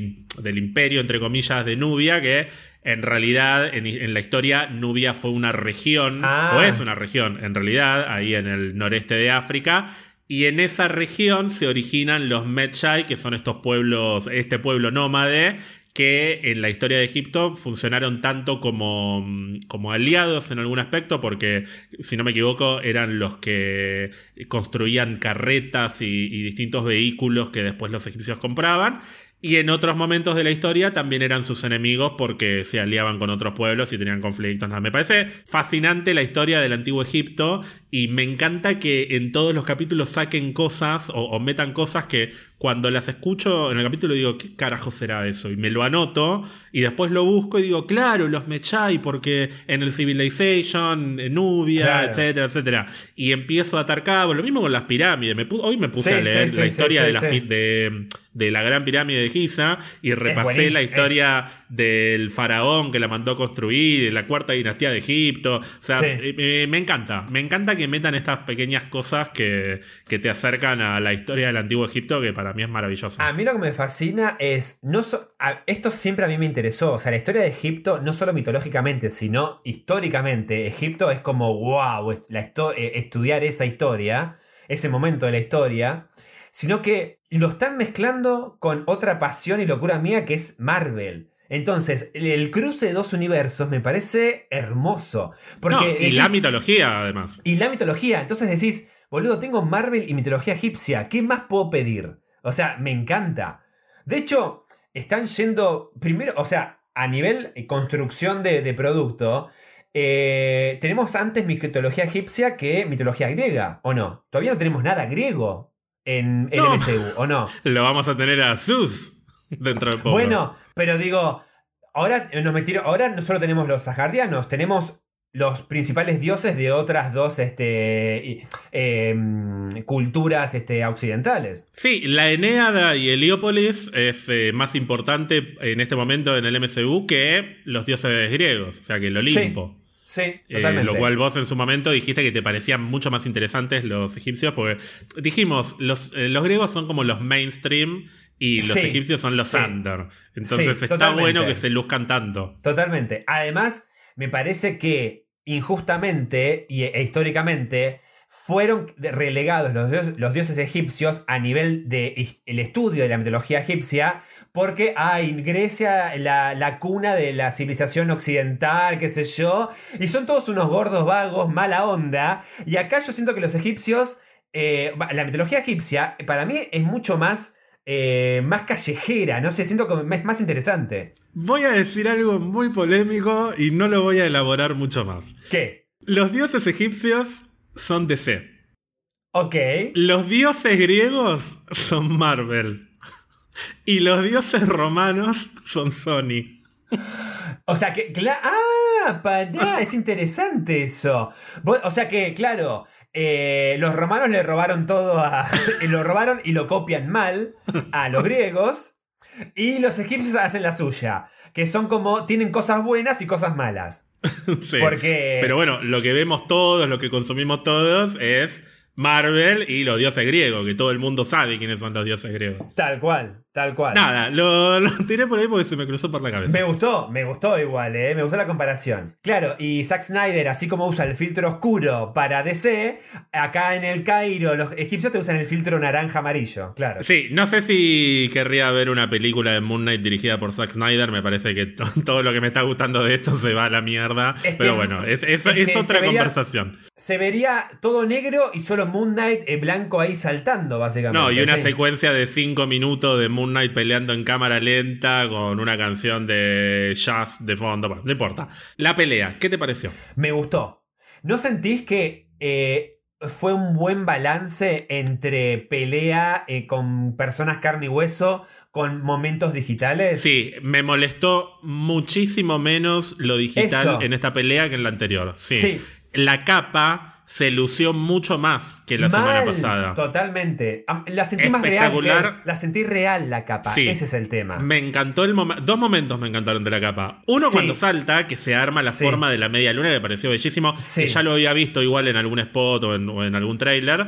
imperio, entre comillas, de Nubia, que en realidad en, la historia Nubia fue una región, ah. o es una región en realidad, ahí en el noreste de África, y en esa región se originan los Medjay, que son estos pueblos, este pueblo nómade, que en la historia de Egipto funcionaron tanto como, mm, como, aliados en algún aspecto, porque si no me equivoco eran los que construían carretas y, y distintos vehículos que después los egipcios compraban, y en otros momentos de la historia también eran sus enemigos porque se aliaban con otros pueblos y tenían conflictos. Me parece fascinante la historia del antiguo Egipto y me encanta que en todos los capítulos saquen cosas o, metan cosas que cuando las escucho en el capítulo digo, ¿qué carajo será eso? Y me lo anoto Y después lo busco y digo, claro, los Mechai, porque en el Civilization, en Nubia, Claro. etcétera, etcétera. Y empiezo a atar cabo. Lo mismo con las pirámides. Me hoy me puse Sí, a leer sí, la sí, historia de, las la gran pirámide de Giza y repasé la historia del faraón que la mandó a construir, de la cuarta dinastía de Egipto. O sea, eh, eh, me encanta. Me encanta que metan estas pequeñas cosas que, que te acercan a la historia del antiguo Egipto, que para mí es maravilloso. A mí lo que me fascina es. No so- a- esto siempre a mí me interesó. O sea, la historia de Egipto, no solo mitológicamente, sino históricamente. Egipto es como, wow, la histo- eh, estudiar esa historia, ese momento de la historia. Sino que lo están mezclando con otra pasión y locura mía que es Marvel. Entonces, el, el cruce de dos universos me parece hermoso. Porque No, y decís- la mitología, además. y la mitología. Entonces decís, boludo, tengo Marvel y mitología egipcia. ¿Qué más puedo pedir? O sea, me encanta. De hecho, están yendo. Primero, o sea, a nivel eh, construcción de, de producto. eh, tenemos antes mitología egipcia que mitología griega, ¿o no? Todavía no tenemos nada griego en el No. MCU, ¿o no? Lo vamos a tener a Zeus dentro de poco. Bueno, pero digo, ahora nos metieron, ahora no solo tenemos los asgardianos, tenemos los principales dioses de otras dos este, em, culturas este, occidentales. Sí, la Eneada y Heliópolis es eh, más importante en este momento en el MCU que los dioses griegos, o sea, que el Olimpo. Sí, Eh, totalmente. lo cual vos en su momento dijiste que te parecían mucho más interesantes los egipcios, porque dijimos, los, eh, los griegos son como los mainstream y los Sí, egipcios son los sí. under. Entonces está totalmente. bueno que se luzcan tanto. Totalmente. Además, me parece que injustamente y, e históricamente fueron relegados los, dios- los dioses egipcios a nivel del estudio de la mitología egipcia, porque, ay, Grecia, la, la cuna de la civilización occidental, qué sé yo, y son todos unos gordos vagos, mala onda, y acá yo siento que los egipcios, eh, la mitología egipcia, para mí es mucho más... eh, más callejera, no sé, siento que es más interesante. Voy a decir algo muy polémico y no lo voy a elaborar mucho más. ¿Qué? Los dioses egipcios son DC. Ok. Los dioses griegos son Marvel. Y los dioses romanos son Sony. O sea que, ah, pará, es interesante eso. O sea que, claro, eh, los romanos le robaron todo a. lo robaron y lo copian mal a los griegos. Y los egipcios hacen la suya. Que son como. tienen cosas buenas y cosas malas. Sí. Porque- Pero bueno, lo que vemos todos, lo que consumimos todos es Marvel y los dioses griegos, que todo el mundo sabe quiénes son los dioses griegos. Tal cual, tal cual. Nada, lo, lo tiré por ahí porque se me cruzó por la cabeza. Me gustó, me gustó igual, ¿eh? me gustó la comparación. Claro, y Zack Snyder, así como usa el filtro oscuro para DC, acá en el Cairo los egipcios te usan el filtro naranja amarillo, claro. Sí, no sé si querría ver una película de Moon Knight dirigida por Zack Snyder. Me parece que to- todo lo que me está gustando de esto se va a la mierda. Es que- Pero bueno, es, es- es es que otra se vería- conversación. Se vería todo negro y solo Moon Knight eh, blanco ahí saltando, básicamente. No, y una sí. secuencia de 5 minutos de Moon Knight peleando en cámara lenta con una canción de jazz de fondo. Bueno, no importa. La pelea, ¿qué te pareció? Me gustó. ¿No sentís que eh, fue un buen balance entre pelea eh, con personas carne y hueso con momentos digitales? Sí, me molestó muchísimo menos lo digital Eso. en esta pelea que en la anterior. Sí. Sí. La capa se lució mucho más que la semana pasada. Totalmente. La sentí más real. La sentí real la capa. Sí. Ese es el tema. Me encantó el momento. Dos momentos me encantaron de la capa. Uno Sí. cuando salta, que se arma la Sí. forma de la media luna, que me pareció bellísimo. Que ya lo había visto igual en algún spot o en, o en algún tráiler.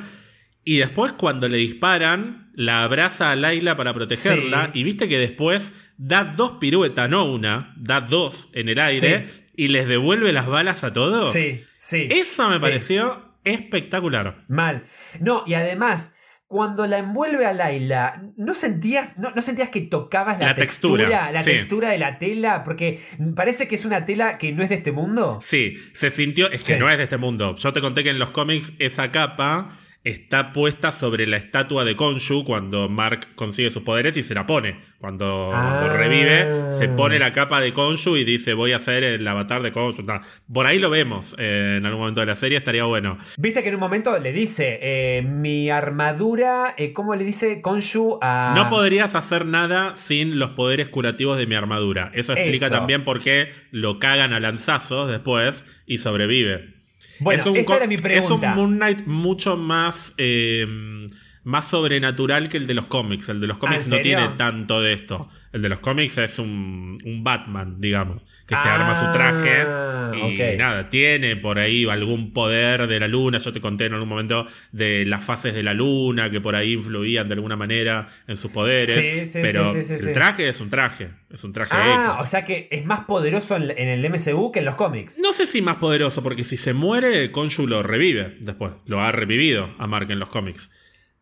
Y después, cuando le disparan, la abraza a Laila para protegerla. Y viste que después da dos piruetas, no una, da dos en el aire. Y les devuelve las balas a todos. Sí, sí. Eso me sí. pareció espectacular. Mal. No, y además, cuando la envuelve a Laila, ¿no sentías, no, no sentías que tocabas la, La textura, la sí. textura de la tela? Porque parece que es una tela que no es de este mundo. Sí, se sintió. Es que Sí. no es de este mundo. Yo te conté que en los cómics esa capa está puesta sobre la estatua de Konshu cuando Mark consigue sus poderes y se la pone. Cuando, Ah. revive, se pone la capa de Konshu y dice voy a ser el avatar de Konshu. Por ahí lo vemos eh, en algún momento de la serie, estaría bueno. Viste que en un momento le dice, eh, mi armadura, eh, ¿cómo le dice Konshu a... No podrías hacer nada sin los poderes curativos de mi armadura. Eso explica Eso. también por qué lo cagan a lanzazos después y sobrevive. Bueno, Es un esa era mi pregunta. Es un Moon Knight mucho más, eh, más sobrenatural que el de los cómics. El de los cómics ¿en no tiene tanto de esto. El de los cómics es un, un Batman, digamos, que se Ah, arma su traje y nada, tiene por ahí algún poder de la luna. Yo te conté en algún momento de las fases de la luna que por ahí influían de alguna manera en sus poderes. Sí, sí, pero sí, el traje es un traje, es un traje Ah, X. o sea que es más poderoso en, en el MCU que en los cómics. No sé si más poderoso, porque si se muere, Konshu lo revive después. Lo ha revivido a Mark en los cómics.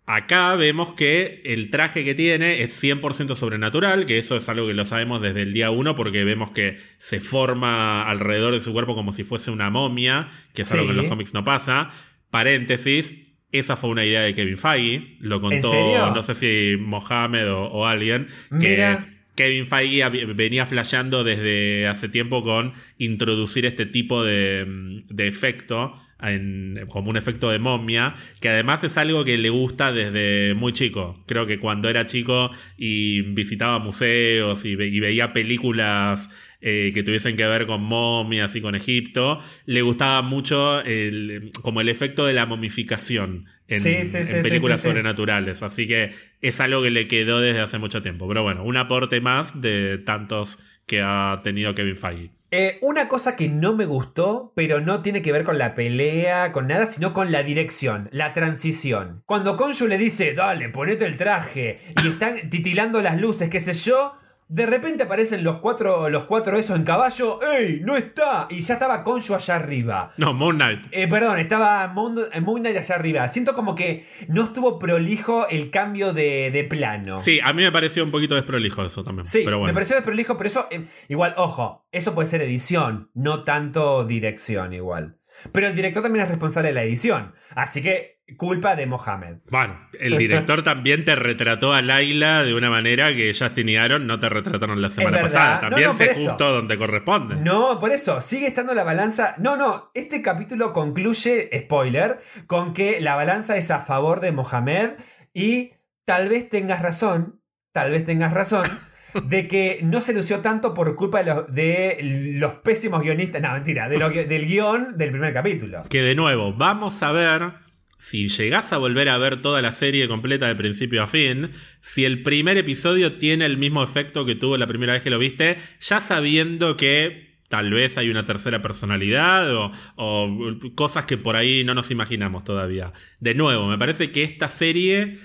Acá vemos que el traje que tiene es 100% sobrenatural, que eso es algo que lo sabemos desde el día 1 porque vemos que se forma alrededor de su cuerpo como si fuese una momia, que es algo que en los cómics no pasa. Paréntesis, esa fue una idea de Kevin Feige, lo contó no sé si Mohamed o, o alguien, que Mira. Kevin Feige venía flasheando desde hace tiempo con introducir este tipo de, de efecto, en- como un efecto de momia, que además es algo que le gusta desde muy chico. Creo que cuando era chico y visitaba museos y, ve- y veía películas eh, que tuviesen que ver con momias y con Egipto, le gustaba mucho el- como el efecto de la momificación en, Sí, sí, en sí, películas sobrenaturales. Así que es algo que le quedó desde hace mucho tiempo. Pero bueno, un aporte más de tantos que ha tenido Kevin Feige. Eh, una cosa que no me gustó, pero no tiene que ver con la pelea, con nada, sino con la dirección, la transición. Cuando Konshu le dice, dale, ponete el traje, y están titilando las luces, qué sé yo, de repente aparecen los cuatro, los cuatro esos en caballo, ¡ey! ¡No está! Y ya estaba Konshu allá arriba. No, Moon Knight. Eh, perdón, estaba Moon, Moon Knight allá arriba. Siento como que no estuvo prolijo el cambio de, de plano. Sí, a mí me pareció un poquito desprolijo eso también. Sí, pero bueno. me pareció desprolijo, pero eso, eh, igual, ojo, eso puede ser edición, no tanto dirección igual. Pero el director también es responsable de la edición, así que culpa de Mohamed. Bueno, el director también te retrató a Laila de una manera que Justin y Aaron no te retrataron la semana pasada. También no, eso. justo donde corresponde. No, por eso, sigue estando la balanza. No, no, este capítulo concluye, spoiler, con que la balanza es a favor de Mohamed y tal vez tengas razón, tal vez tengas razón. De que no se lució tanto por culpa de los, de los pésimos guionistas. No, mentira, de lo del guion del primer capítulo. Que de nuevo, vamos a ver si llegás a volver a ver toda la serie completa de principio a fin, si el primer episodio tiene el mismo efecto que tuvo la primera vez que lo viste, ya sabiendo que tal vez hay una tercera personalidad o, o cosas que por ahí no nos imaginamos todavía. De nuevo, me parece que esta serie,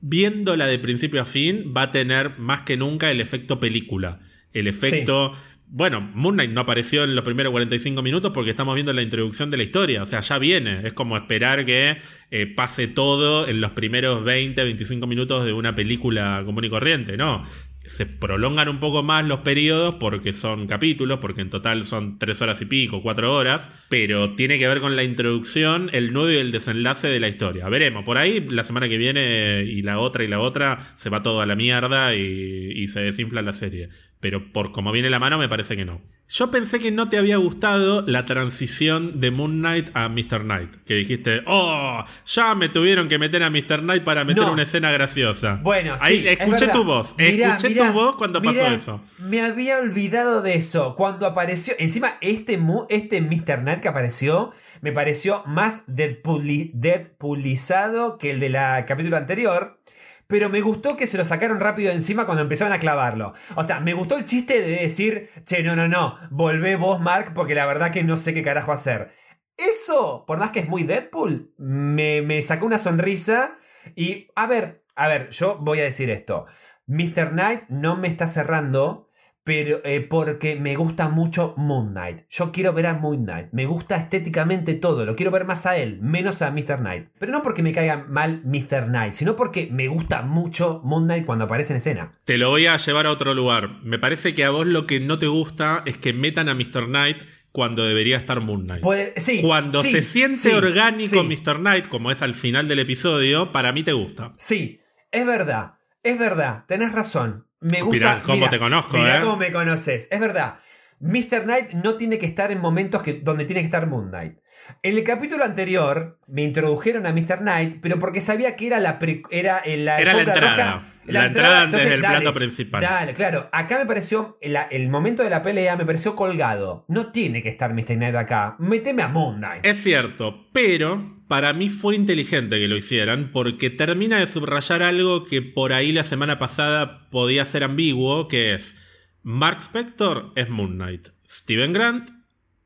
viéndola de principio a fin, va a tener más que nunca el efecto película. El efecto... Bueno, Moon Knight no apareció en los primeros 45 minutos porque estamos viendo la introducción de la historia. O sea, ya viene. Es como esperar que eh, pase todo en los primeros 20, 25 minutos de una película común y corriente. No. Se prolongan un poco más los periodos porque son capítulos, porque en total son 3 horas y pico, 4 horas. Pero tiene que ver con la introducción, el nudo y el desenlace de la historia. Veremos. Por ahí la semana que viene y la otra y la otra se va todo a la mierda y, y se desinfla la serie pero por como viene la mano me parece que no. Yo pensé que no te había gustado la transición de Moon Knight a Mr. Knight, que dijiste, oh, ya me tuvieron que meter a Mr. Knight para meter No. una escena graciosa. Bueno, Ahí sí, escuché tu voz, Mirá, escuché mirá, tu voz cuando pasó eso. Me había olvidado de eso. Cuando apareció, encima este, este Mr. Knight que apareció, me pareció más Deadpooli- Deadpoolizado que el de la capítulo anterior. Pero me gustó que se lo sacaron rápido encima cuando empezaron a clavarlo. O sea, me gustó el chiste de decir, che, no, no, no, volvé vos, Mark, porque la verdad que no sé qué carajo hacer. Eso, por más que es muy Deadpool, me, me sacó una sonrisa. Y, a ver, a ver, yo voy a decir esto. Mr. Knight no me está cerrando, pero eh, porque me gusta mucho Moon Knight. Yo quiero ver a Moon Knight. Me gusta estéticamente todo. Lo quiero ver más a él, menos a Mr. Knight. Pero no porque me caiga mal Mr. Knight, sino porque me gusta mucho Moon Knight cuando aparece en escena. Te lo voy a llevar a otro lugar. Me parece que a vos lo que no te gusta es que metan a Mr. Knight cuando debería estar Moon Knight. sí, cuando sí, se siente sí, orgánico. Mr. Knight, como es al final del episodio, para mí te gusta. Sí, es verdad. Es verdad. Tenés razón. Me gusta. Mirá cómo mirá, te conozco, mirá ¿eh? cómo me conoces. Es verdad. Mr. Knight no tiene que estar en momentos que, donde tiene que estar Moon Knight. En el capítulo anterior me introdujeron a Mr. Knight, pero porque sabía que era la pre- era en la, Era la alfombra entrada. roja, La entrada antes entonces, del dale, plato principal. Dale, claro. Acá me pareció, la- el momento de la pelea me pareció colgado. No tiene que estar Mr. Knight acá. Méteme a Moon Knight. Es cierto, pero para mí fue inteligente que lo hicieran porque termina de subrayar algo que por ahí la semana pasada podía ser ambiguo, que es Mark Spector es Moon Knight, Steven Grant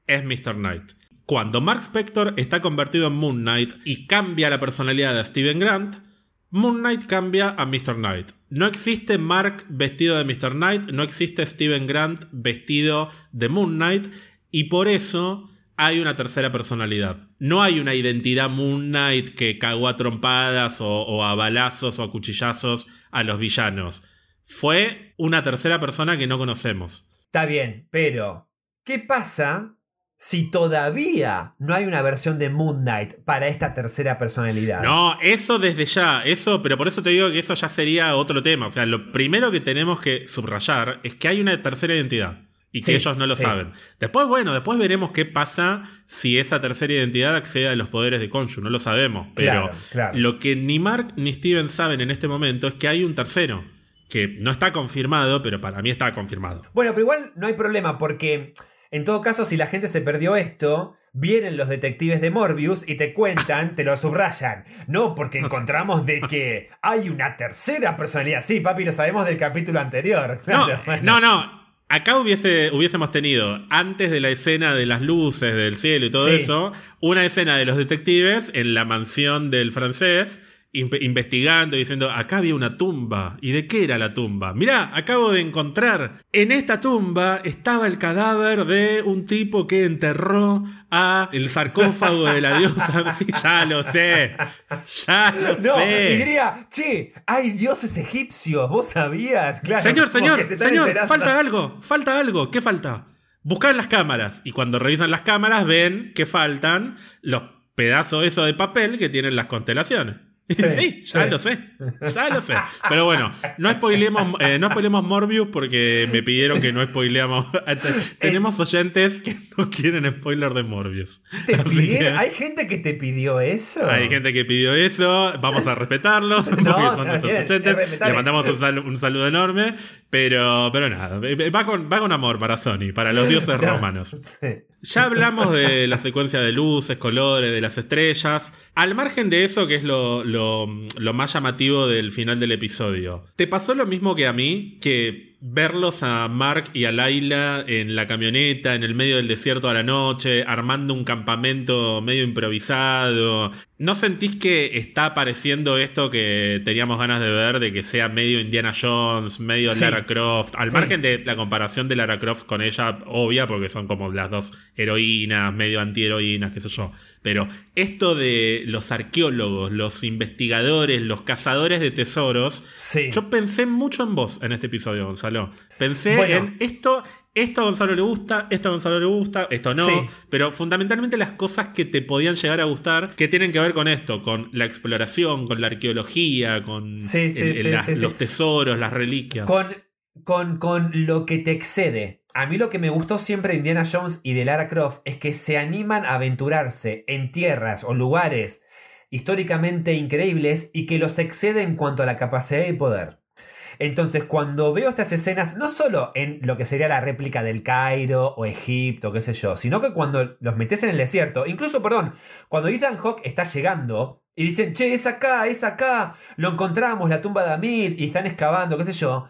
es Mr. Knight. Cuando Mark Spector está convertido en Moon Knight y cambia la personalidad de Steven Grant, Moon Knight cambia a Mr. Knight. No existe Mark vestido de Mr. Knight, no existe Steven Grant vestido de Moon Knight, y por eso hay una tercera personalidad. No hay una identidad Moon Knight que cagó a trompadas o, o a balazos o a cuchillazos a los villanos. Fue una tercera persona que no conocemos. Está bien, pero ¿qué pasa si todavía no hay una versión de Moon Knight para esta tercera personalidad? No, eso desde ya, eso, pero por eso te digo que eso ya sería otro tema. O sea, lo primero que tenemos que subrayar es que hay una tercera identidad y que Sí, ellos no lo sí. saben. Después, bueno, después veremos qué pasa si esa tercera identidad accede a los poderes de Konshu, no lo sabemos. Pero Claro, claro. lo que ni Mark ni Steven saben en este momento es que hay un tercero, que no está confirmado, pero para mí está confirmado. Bueno, pero igual no hay problema porque en todo caso si la gente se perdió esto, vienen los detectives de Morbius y te cuentan, te lo subrayan. No, porque encontramos de que hay una tercera personalidad. Sí, papi, lo sabemos del capítulo anterior. No, bueno. no, no. Acá hubiese, hubiésemos tenido, antes de la escena de las luces del cielo y todo Sí. eso, una escena de los detectives en la mansión del francés, investigando y diciendo, acá había una tumba. ¿Y de qué era la tumba? Mirá, acabo de encontrar, en esta tumba estaba el cadáver de un tipo que enterró a el sarcófago de la diosa. Sí, ya lo sé, ya lo No, sé. y diría, che, hay dioses egipcios, ¿vos sabías? Claro, Señor, señor, se señor, enterando. falta algo, falta algo, ¿qué falta? Buscar las cámaras y cuando revisan las cámaras ven que faltan los pedazos esos de papel que tienen las constelaciones. Sí, Sí, ya sí. lo sé, ya lo sé. Pero bueno, no spoilemos, eh, no spoilemos Morbius porque me pidieron que no spoileamos. Tenemos oyentes que no quieren spoiler de Morbius. ¿Te que- ¿Hay gente que te pidió eso? hay gente que pidió eso, vamos a respetarlos porque No, son nuestros oyentes. Le mandamos un, sal- un saludo enorme, pero, pero nada, va con, va con amor para Sony, para los dioses No. romanos. Sí. Ya hablamos de la secuencia de luces, colores, de las estrellas. Al margen de eso, que es lo, lo- más llamativo del final del episodio, ¿te pasó lo mismo que a mí? Que verlos a Mark y a Laila en la camioneta, en el medio del desierto a la noche, armando un campamento medio improvisado. ¿No sentís que está apareciendo esto que teníamos ganas de ver, de que sea medio Indiana Jones, medio Sí. Lara Croft? Al Sí. margen de la comparación de Lara Croft con ella, obvia, porque son como las dos heroínas, medio antiheroínas, qué sé yo. Pero esto de los arqueólogos, los investigadores, los cazadores de tesoros, Sí. yo pensé mucho en vos en este episodio, Gonzalo. Pensé Bueno. en esto, esto a Gonzalo le gusta, esto a Gonzalo le gusta, esto no. Sí. Pero fundamentalmente las cosas que te podían llegar a gustar, que tienen que ver con esto, con la exploración, con la arqueología, con Sí, sí, el- el- sí, las- sí, sí. los tesoros, las reliquias. Con, con, con lo que te excede. A mí lo que me gustó siempre de Indiana Jones y de Lara Croft es que se animan a aventurarse en tierras o lugares históricamente increíbles y que los excede en cuanto a la capacidad y poder. Entonces, cuando veo estas escenas, no solo en lo que sería la réplica del Cairo o Egipto, qué sé yo, sino que cuando los metes en el desierto, incluso, perdón, cuando Ethan Hawke está llegando y dicen, che, es acá, es acá, lo encontramos, la tumba de Amit, y están excavando, qué sé yo,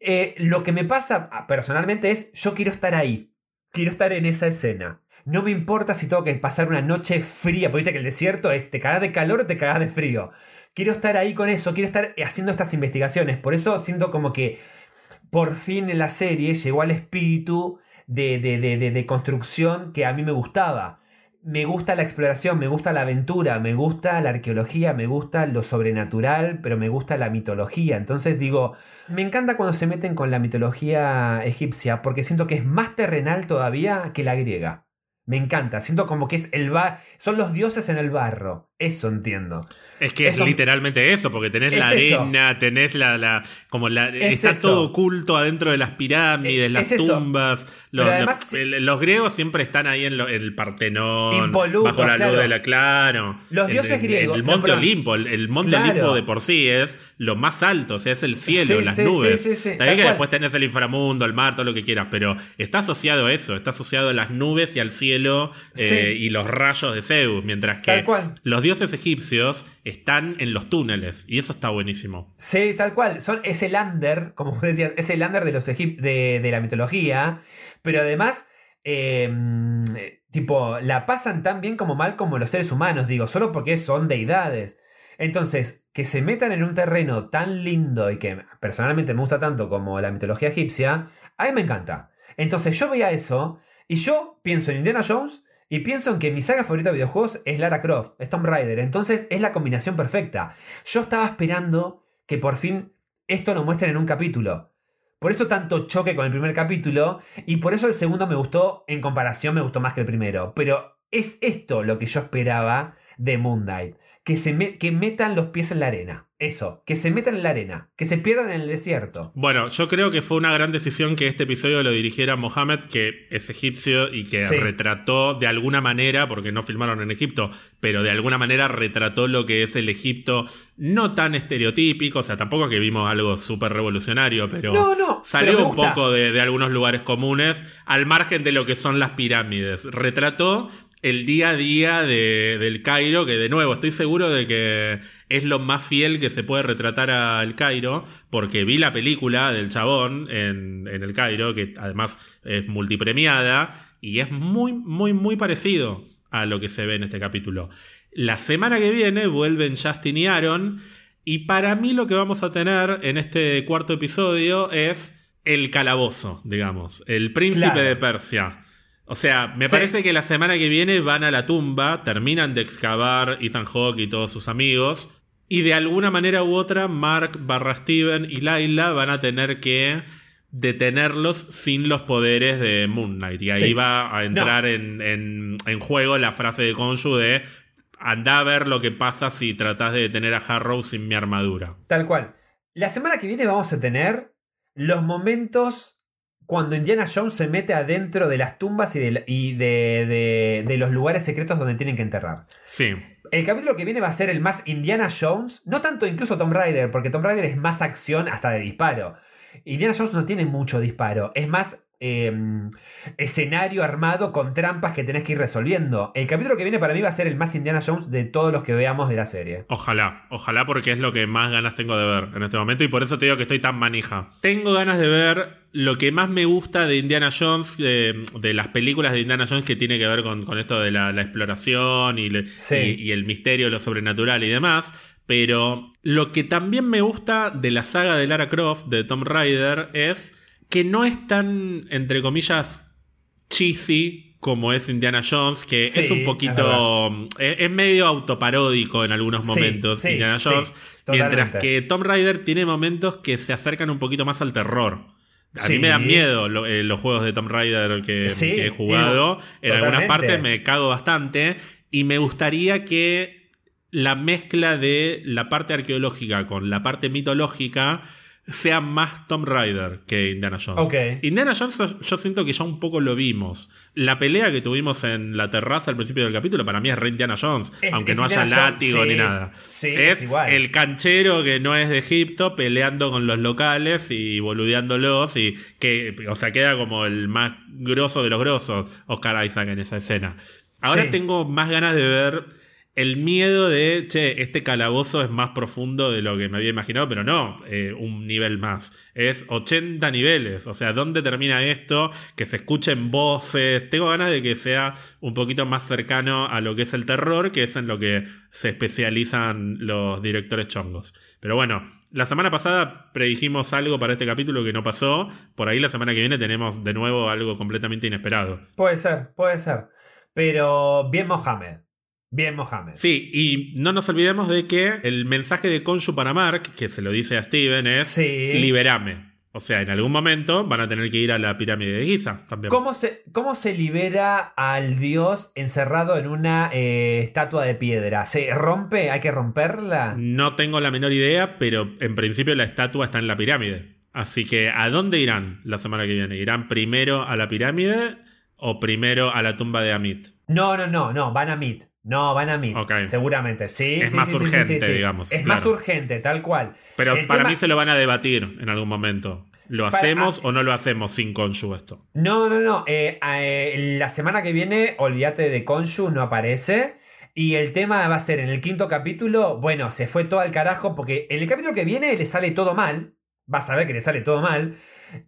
eh, lo que me pasa ah, personalmente es, yo quiero estar ahí, quiero estar en esa escena. No me importa si tengo que pasar una noche fría, porque viste que el desierto es te cagás de calor o te cagás de frío. Quiero estar ahí con eso, quiero estar haciendo estas investigaciones. Por eso siento como que por fin la serie llegó al espíritu de, de, de, de construcción que a mí me gustaba me gusta la exploración, me gusta la aventura, me gusta la arqueología, me gusta lo sobrenatural, pero me gusta la mitología. Entonces digo, me encanta cuando se meten con la mitología egipcia porque siento que es más terrenal todavía que la griega. Me encanta, siento como que es el bar, son los dioses en el barro. Eso entiendo. Es que es literalmente eso, porque tenés la arena, tenés la, la como la está todo oculto adentro de las pirámides, las tumbas. Los, griegos siempre están ahí en, el Partenón, bajo la luz de la claro. Los dioses griegos. El monte Olimpo, el, monte Olimpo de por sí es lo más alto, o sea, es el cielo, las nubes. También que después tenés el inframundo, el mar, todo lo que quieras, pero está asociado a eso, está asociado a las nubes y al cielo eh, y los rayos de Zeus, mientras que los dioses dioses egipcios están en los túneles y eso está buenísimo. Sí, tal cual. Son, es el under, como decías, es el under de, los de, la mitología, pero además, em, tipo, la pasan tan bien como mal como los seres humanos, digo, solo porque son deidades. Entonces, que se metan en un terreno tan lindo y que personalmente me gusta tanto como la mitología egipcia, a mí me encanta. Entonces yo veía eso y yo pienso en Indiana Jones y pienso en que mi saga favorita de videojuegos es Lara Croft, es Tomb Raider. Entonces es la combinación perfecta. Yo estaba esperando que por fin esto lo muestren en un capítulo. Por eso tanto choque con el primer capítulo. Y por eso el segundo me gustó, en comparación me gustó más que el primero. Pero es esto lo que yo esperaba de Moon Knight. Que, se que metan los pies en la arena. Eso, que se metan en la arena, que se pierdan en el desierto. Bueno, yo creo que fue una gran decisión que este episodio lo dirigiera Mohamed, que es egipcio y que retrató de alguna manera, porque no filmaron en Egipto, pero de alguna manera retrató lo que es el Egipto no tan estereotípico, o sea, tampoco que vimos algo súper revolucionario, pero salió un poco de, de algunos lugares comunes, al margen de lo que son las pirámides. Retrató el día a día de, del Cairo, que de nuevo estoy seguro de que es lo más fiel que se puede retratar al Cairo, porque vi la película del chabón en, en el Cairo, que además es multipremiada, y es muy, muy, muy parecido a lo que se ve en este capítulo. La semana que viene vuelven Justin y Aaron, y para mí lo que vamos a tener en este cuarto episodio es el calabozo, digamos, el príncipe de Persia. O sea, me parece que la semana que viene van a la tumba, terminan de excavar Ethan Hawke y todos sus amigos, y de alguna manera u otra, Mark barra Steven y Laila van a tener que detenerlos sin los poderes de Moon Knight. Y ahí va a entrar en, juego la frase de Konshu de anda a ver lo que pasa si tratas de detener a Harrow sin mi armadura. Tal cual. La semana que viene vamos a tener los momentos cuando Indiana Jones se mete adentro de las tumbas y, de, de, los lugares secretos donde tienen que enterrar. Sí. El capítulo que viene va a ser el más Indiana Jones, no tanto incluso Tomb Raider, porque Tomb Raider es más acción hasta de disparo. Indiana Jones no tiene mucho disparo, es más Em, escenario armado con trampas que tenés que ir resolviendo. El capítulo que viene para mí va a ser el más Indiana Jones de todos los que veamos de la serie. Ojalá, ojalá porque es lo que más ganas tengo de ver en este momento y por eso te digo que estoy tan manija. Tengo ganas de ver lo que más me gusta de Indiana Jones, de, las películas de Indiana Jones que tiene que ver con, esto de la, exploración y, y el misterio, lo sobrenatural y demás. Pero lo que también me gusta de la saga de Lara Croft, de Tom Raider, es que no es tan, entre comillas, cheesy como es Indiana Jones, que es un poquito. Es, medio autoparódico en algunos momentos, Indiana Jones. mientras que Tom Raider tiene momentos que se acercan un poquito más al terror. A mí me dan miedo eh, los juegos de Tom Raider que, he jugado. en algunas partes me cago bastante. Y me gustaría que la mezcla de la parte arqueológica con la parte mitológica sea más Tom Raider que Indiana Jones. Indiana Jones yo siento que ya un poco lo vimos. La pelea que tuvimos en la terraza al principio del capítulo para mí es re Indiana Jones, aunque no haya látigo ni nada. es, el canchero que no es de Egipto peleando con los locales y boludeándolos y que, o sea, queda como el más grosso de los grosos Oscar Isaac en esa escena. Ahora tengo más ganas de ver el miedo de, che, este calabozo es más profundo de lo que me había imaginado, pero no eh, un nivel más. Es 80 niveles. O sea, ¿dónde termina esto? Que se escuchen voces. Tengo ganas de que sea un poquito más cercano a lo que es el terror, que es en lo que se especializan los directores chongos. Pero bueno, la semana pasada predijimos algo para este capítulo que no pasó. Por ahí la semana que viene tenemos de nuevo algo completamente inesperado. Puede ser, puede ser. Pero bien Mohamed. Bien, Mohamed. Sí, y no nos olvidemos de que el mensaje de Konshu para Mark, que se lo dice a Steven, es liberame. O sea, en algún momento van a tener que ir a la pirámide de Giza también. ¿Cómo se, cómo se libera al dios encerrado en una eh, estatua de piedra? ¿Se rompe? ¿Hay que romperla? No tengo la menor idea, pero en principio la estatua está en la pirámide. Así que, ¿a dónde irán la semana que viene? ¿Irán primero a la pirámide o primero a la tumba de Amit? No, no, no, no, van a Amit. No, van a mí. Seguramente. Sí, es más urgente, digamos. Es más urgente, tal cual. Pero para mí se lo van a debatir en algún momento. ¿Lo hacemos o no lo hacemos sin Konshu esto? No, no, no. Eh, eh, la semana que viene, olvídate de Konshu, no aparece. Y el tema va a ser en el quinto capítulo. Bueno, se fue todo al carajo porque en el capítulo que viene le sale todo mal. Vas a ver que le sale todo mal.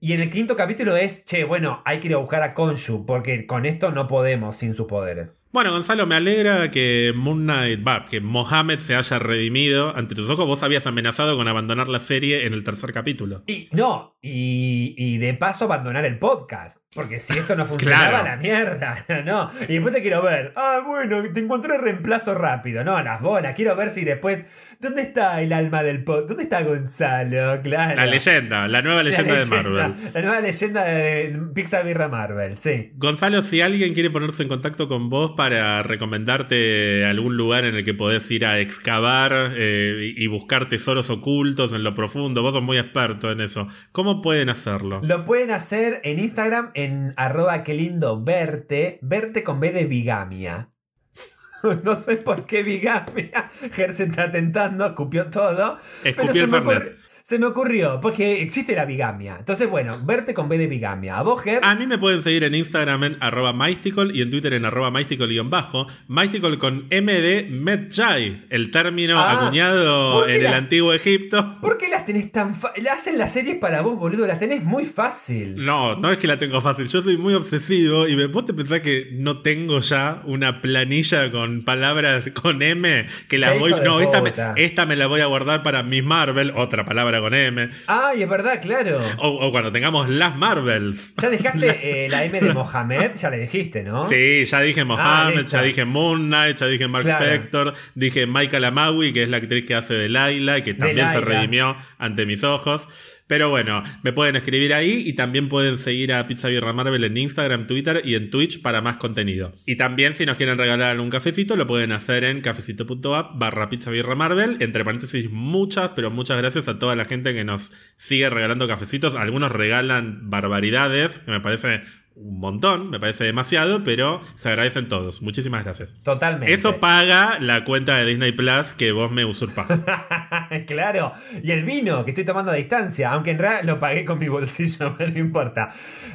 Y en el quinto capítulo es, che, bueno, hay que ir a buscar a Konshu porque con esto no podemos sin sus poderes. Bueno, Gonzalo, me alegra que Moon Knight, que Mohamed se haya redimido ante tus ojos. Vos habías amenazado con abandonar la serie en el tercer capítulo. Y no, y, de paso abandonar el podcast. Porque si esto no funcionaba, la mierda. No, y después te quiero ver. Ah, bueno, te encontré reemplazo rápido. No, las bolas. Quiero ver si después. ¿Dónde está el alma del podcast? ¿Dónde está Gonzalo? Claro. La leyenda, la nueva leyenda, de Marvel. La nueva leyenda de Pixar Birra Marvel, sí. Gonzalo, si alguien quiere ponerse en contacto con vos para para recomendarte algún lugar en el que podés ir a excavar eh, y buscar tesoros ocultos en lo profundo. Vos sos muy experto en eso. ¿Cómo pueden hacerlo? Lo pueden hacer en Instagram en arroba que lindo verte, verte con B de bigamia. No sé por qué bigamia. Ger se está tentando, escupió todo. Escupió el se me ocurrió, porque existe la bigamia. Entonces, bueno, verte con B de bigamia. A vos, A mí me pueden seguir en Instagram en arroba y en Twitter en arroba mystical-bajo. Mystical con MD Medjay, el término ah, acuñado en el antiguo Egipto. ¿Por qué las tenés tan fácil? Hacen las series para vos, boludo, las tenés muy fácil. No, no es que la tengo fácil. Yo soy muy obsesivo y vos te pensás que no tengo ya una planilla con palabras con M que la voy. No, esta me, esta me la voy a guardar para Miss Marvel, otra palabra con M. Ay, es verdad, claro. O, cuando tengamos las Marvels. Ya dejaste eh, la M de Mohamed, ya le dijiste, ¿no? Sí, ya dije Mohamed, ah, ya dije Moon Knight, ya dije Mark Spector, dije Michael Amawi, que es la actriz que hace de Laila, que también se redimió ante mis ojos. Pero bueno, me pueden escribir ahí y también pueden seguir a Pizza Birra Marvel en Instagram, Twitter y en Twitch para más contenido. Y también si nos quieren regalar un cafecito, lo pueden hacer en cafecito.app barra Pizza Birra Marvel. Entre paréntesis, muchas, pero muchas gracias a toda la gente que nos sigue regalando cafecitos. Algunos regalan barbaridades, que me parece un montón, me parece demasiado, pero se agradecen todos. Muchísimas gracias. Totalmente. Eso paga la cuenta de Disney Plus que vos me usurpás. claro. Y el vino que estoy tomando a distancia, aunque en realidad lo pagué con mi bolsillo, no importa.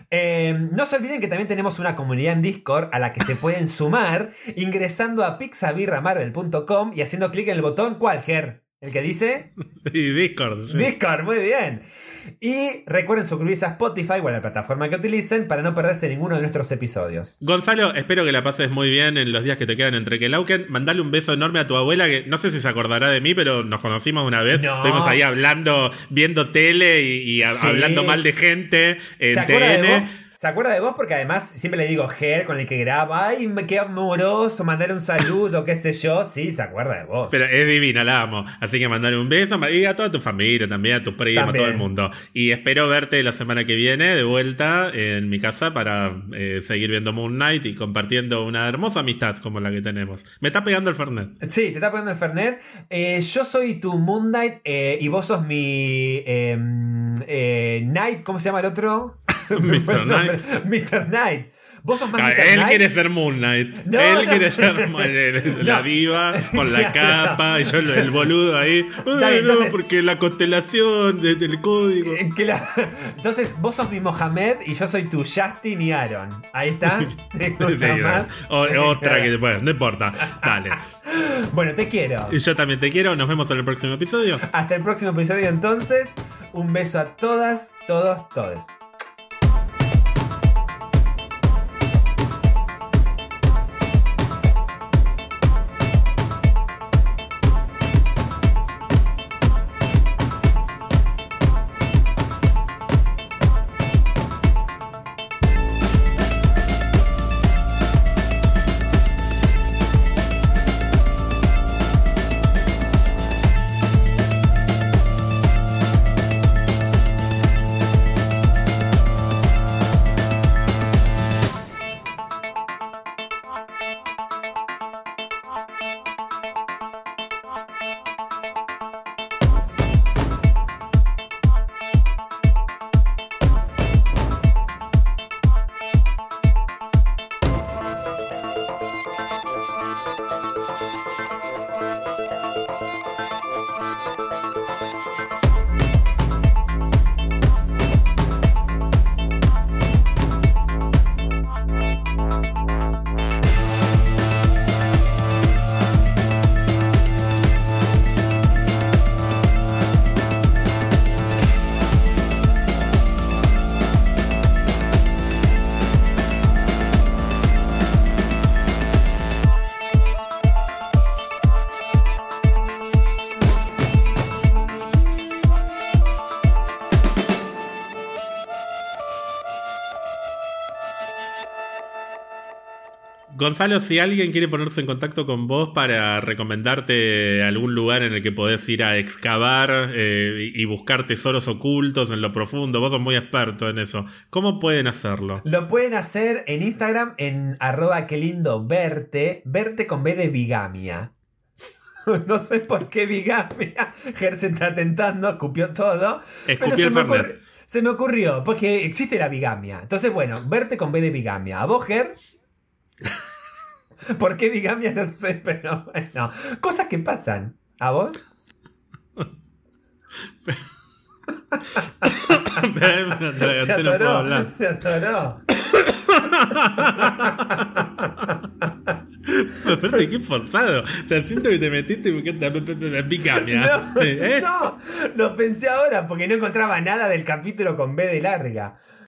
Eh, no se olviden que también tenemos una comunidad en Discord a la que se pueden sumar ingresando a pixabirramarvel.com y haciendo clic en el botón ¿Cuál, Ger? ¿El que dice? Y Discord. Discord, muy bien. Y recuerden suscribirse a Spotify o a la plataforma que utilicen para no perderse ninguno de nuestros episodios. Gonzalo, espero que la pases muy bien en los días que te quedan entre que Lauken. Mandale un beso enorme a tu abuela, que no sé si se acordará de mí, pero nos conocimos una vez. Estuvimos ahí hablando, viendo tele y, hablando mal de gente en TN. ¿Se acuerda de vos? Porque además siempre le digo Ger con el que graba, ay, me queda amoroso, mandar un saludo, qué sé yo. Sí, se acuerda de vos. Pero es divina, la amo. Así que mandar un beso y a toda tu familia también, a tus primos, a todo el mundo. Y espero verte la semana que viene de vuelta en mi casa para eh, seguir viendo Moon Knight y compartiendo una hermosa amistad como la que tenemos. Me está pegando el Fernet. Sí, te está pegando el Fernet. Eh, yo soy tu Moon Knight eh, y vos sos mi em, Knight, ¿cómo se llama el otro? Mr. Knight. Mr. Knight. Vos sos más Mr. él Knight. quiere ser Moon Knight. No, él no. quiere ser Moon- la No. diva con la capa y yo el, boludo ahí. Bien, no, porque la constelación de- del código. Eh, la- Entonces, vos sos mi Mohamed y yo soy tu Justin y Aaron. Ahí está. ¿Te Sí, más? o- otra que bueno, no importa. Dale. Bueno, te quiero. Y yo también te quiero. Nos vemos en el próximo episodio. Hasta el próximo episodio entonces. Un beso a todas, todos, todes. Gonzalo, si alguien quiere ponerse en contacto con vos para recomendarte algún lugar en el que podés ir a excavar eh, y buscar tesoros ocultos en lo profundo, vos sos muy experto en eso, ¿cómo pueden hacerlo? Lo pueden hacer en Instagram en arroba que lindo verte. Verte con B de bigamia. No sé por qué bigamia. Ger se está tentando, escupió todo. Escupió se el me, Fernet. ocurri- se me ocurrió, porque existe la bigamia. Entonces, bueno, verte con B de bigamia. ¿A vos, Ger? ¿Por qué bigamia? No sé, pero bueno. Cosas que pasan. ¿A vos? Se no puedo atoró. hablar. Se atoró. Aparte, qué forzado. O sea, siento que te metiste y bigamia. No, ¿Eh? no, lo pensé ahora porque no encontraba nada del capítulo con B de larga.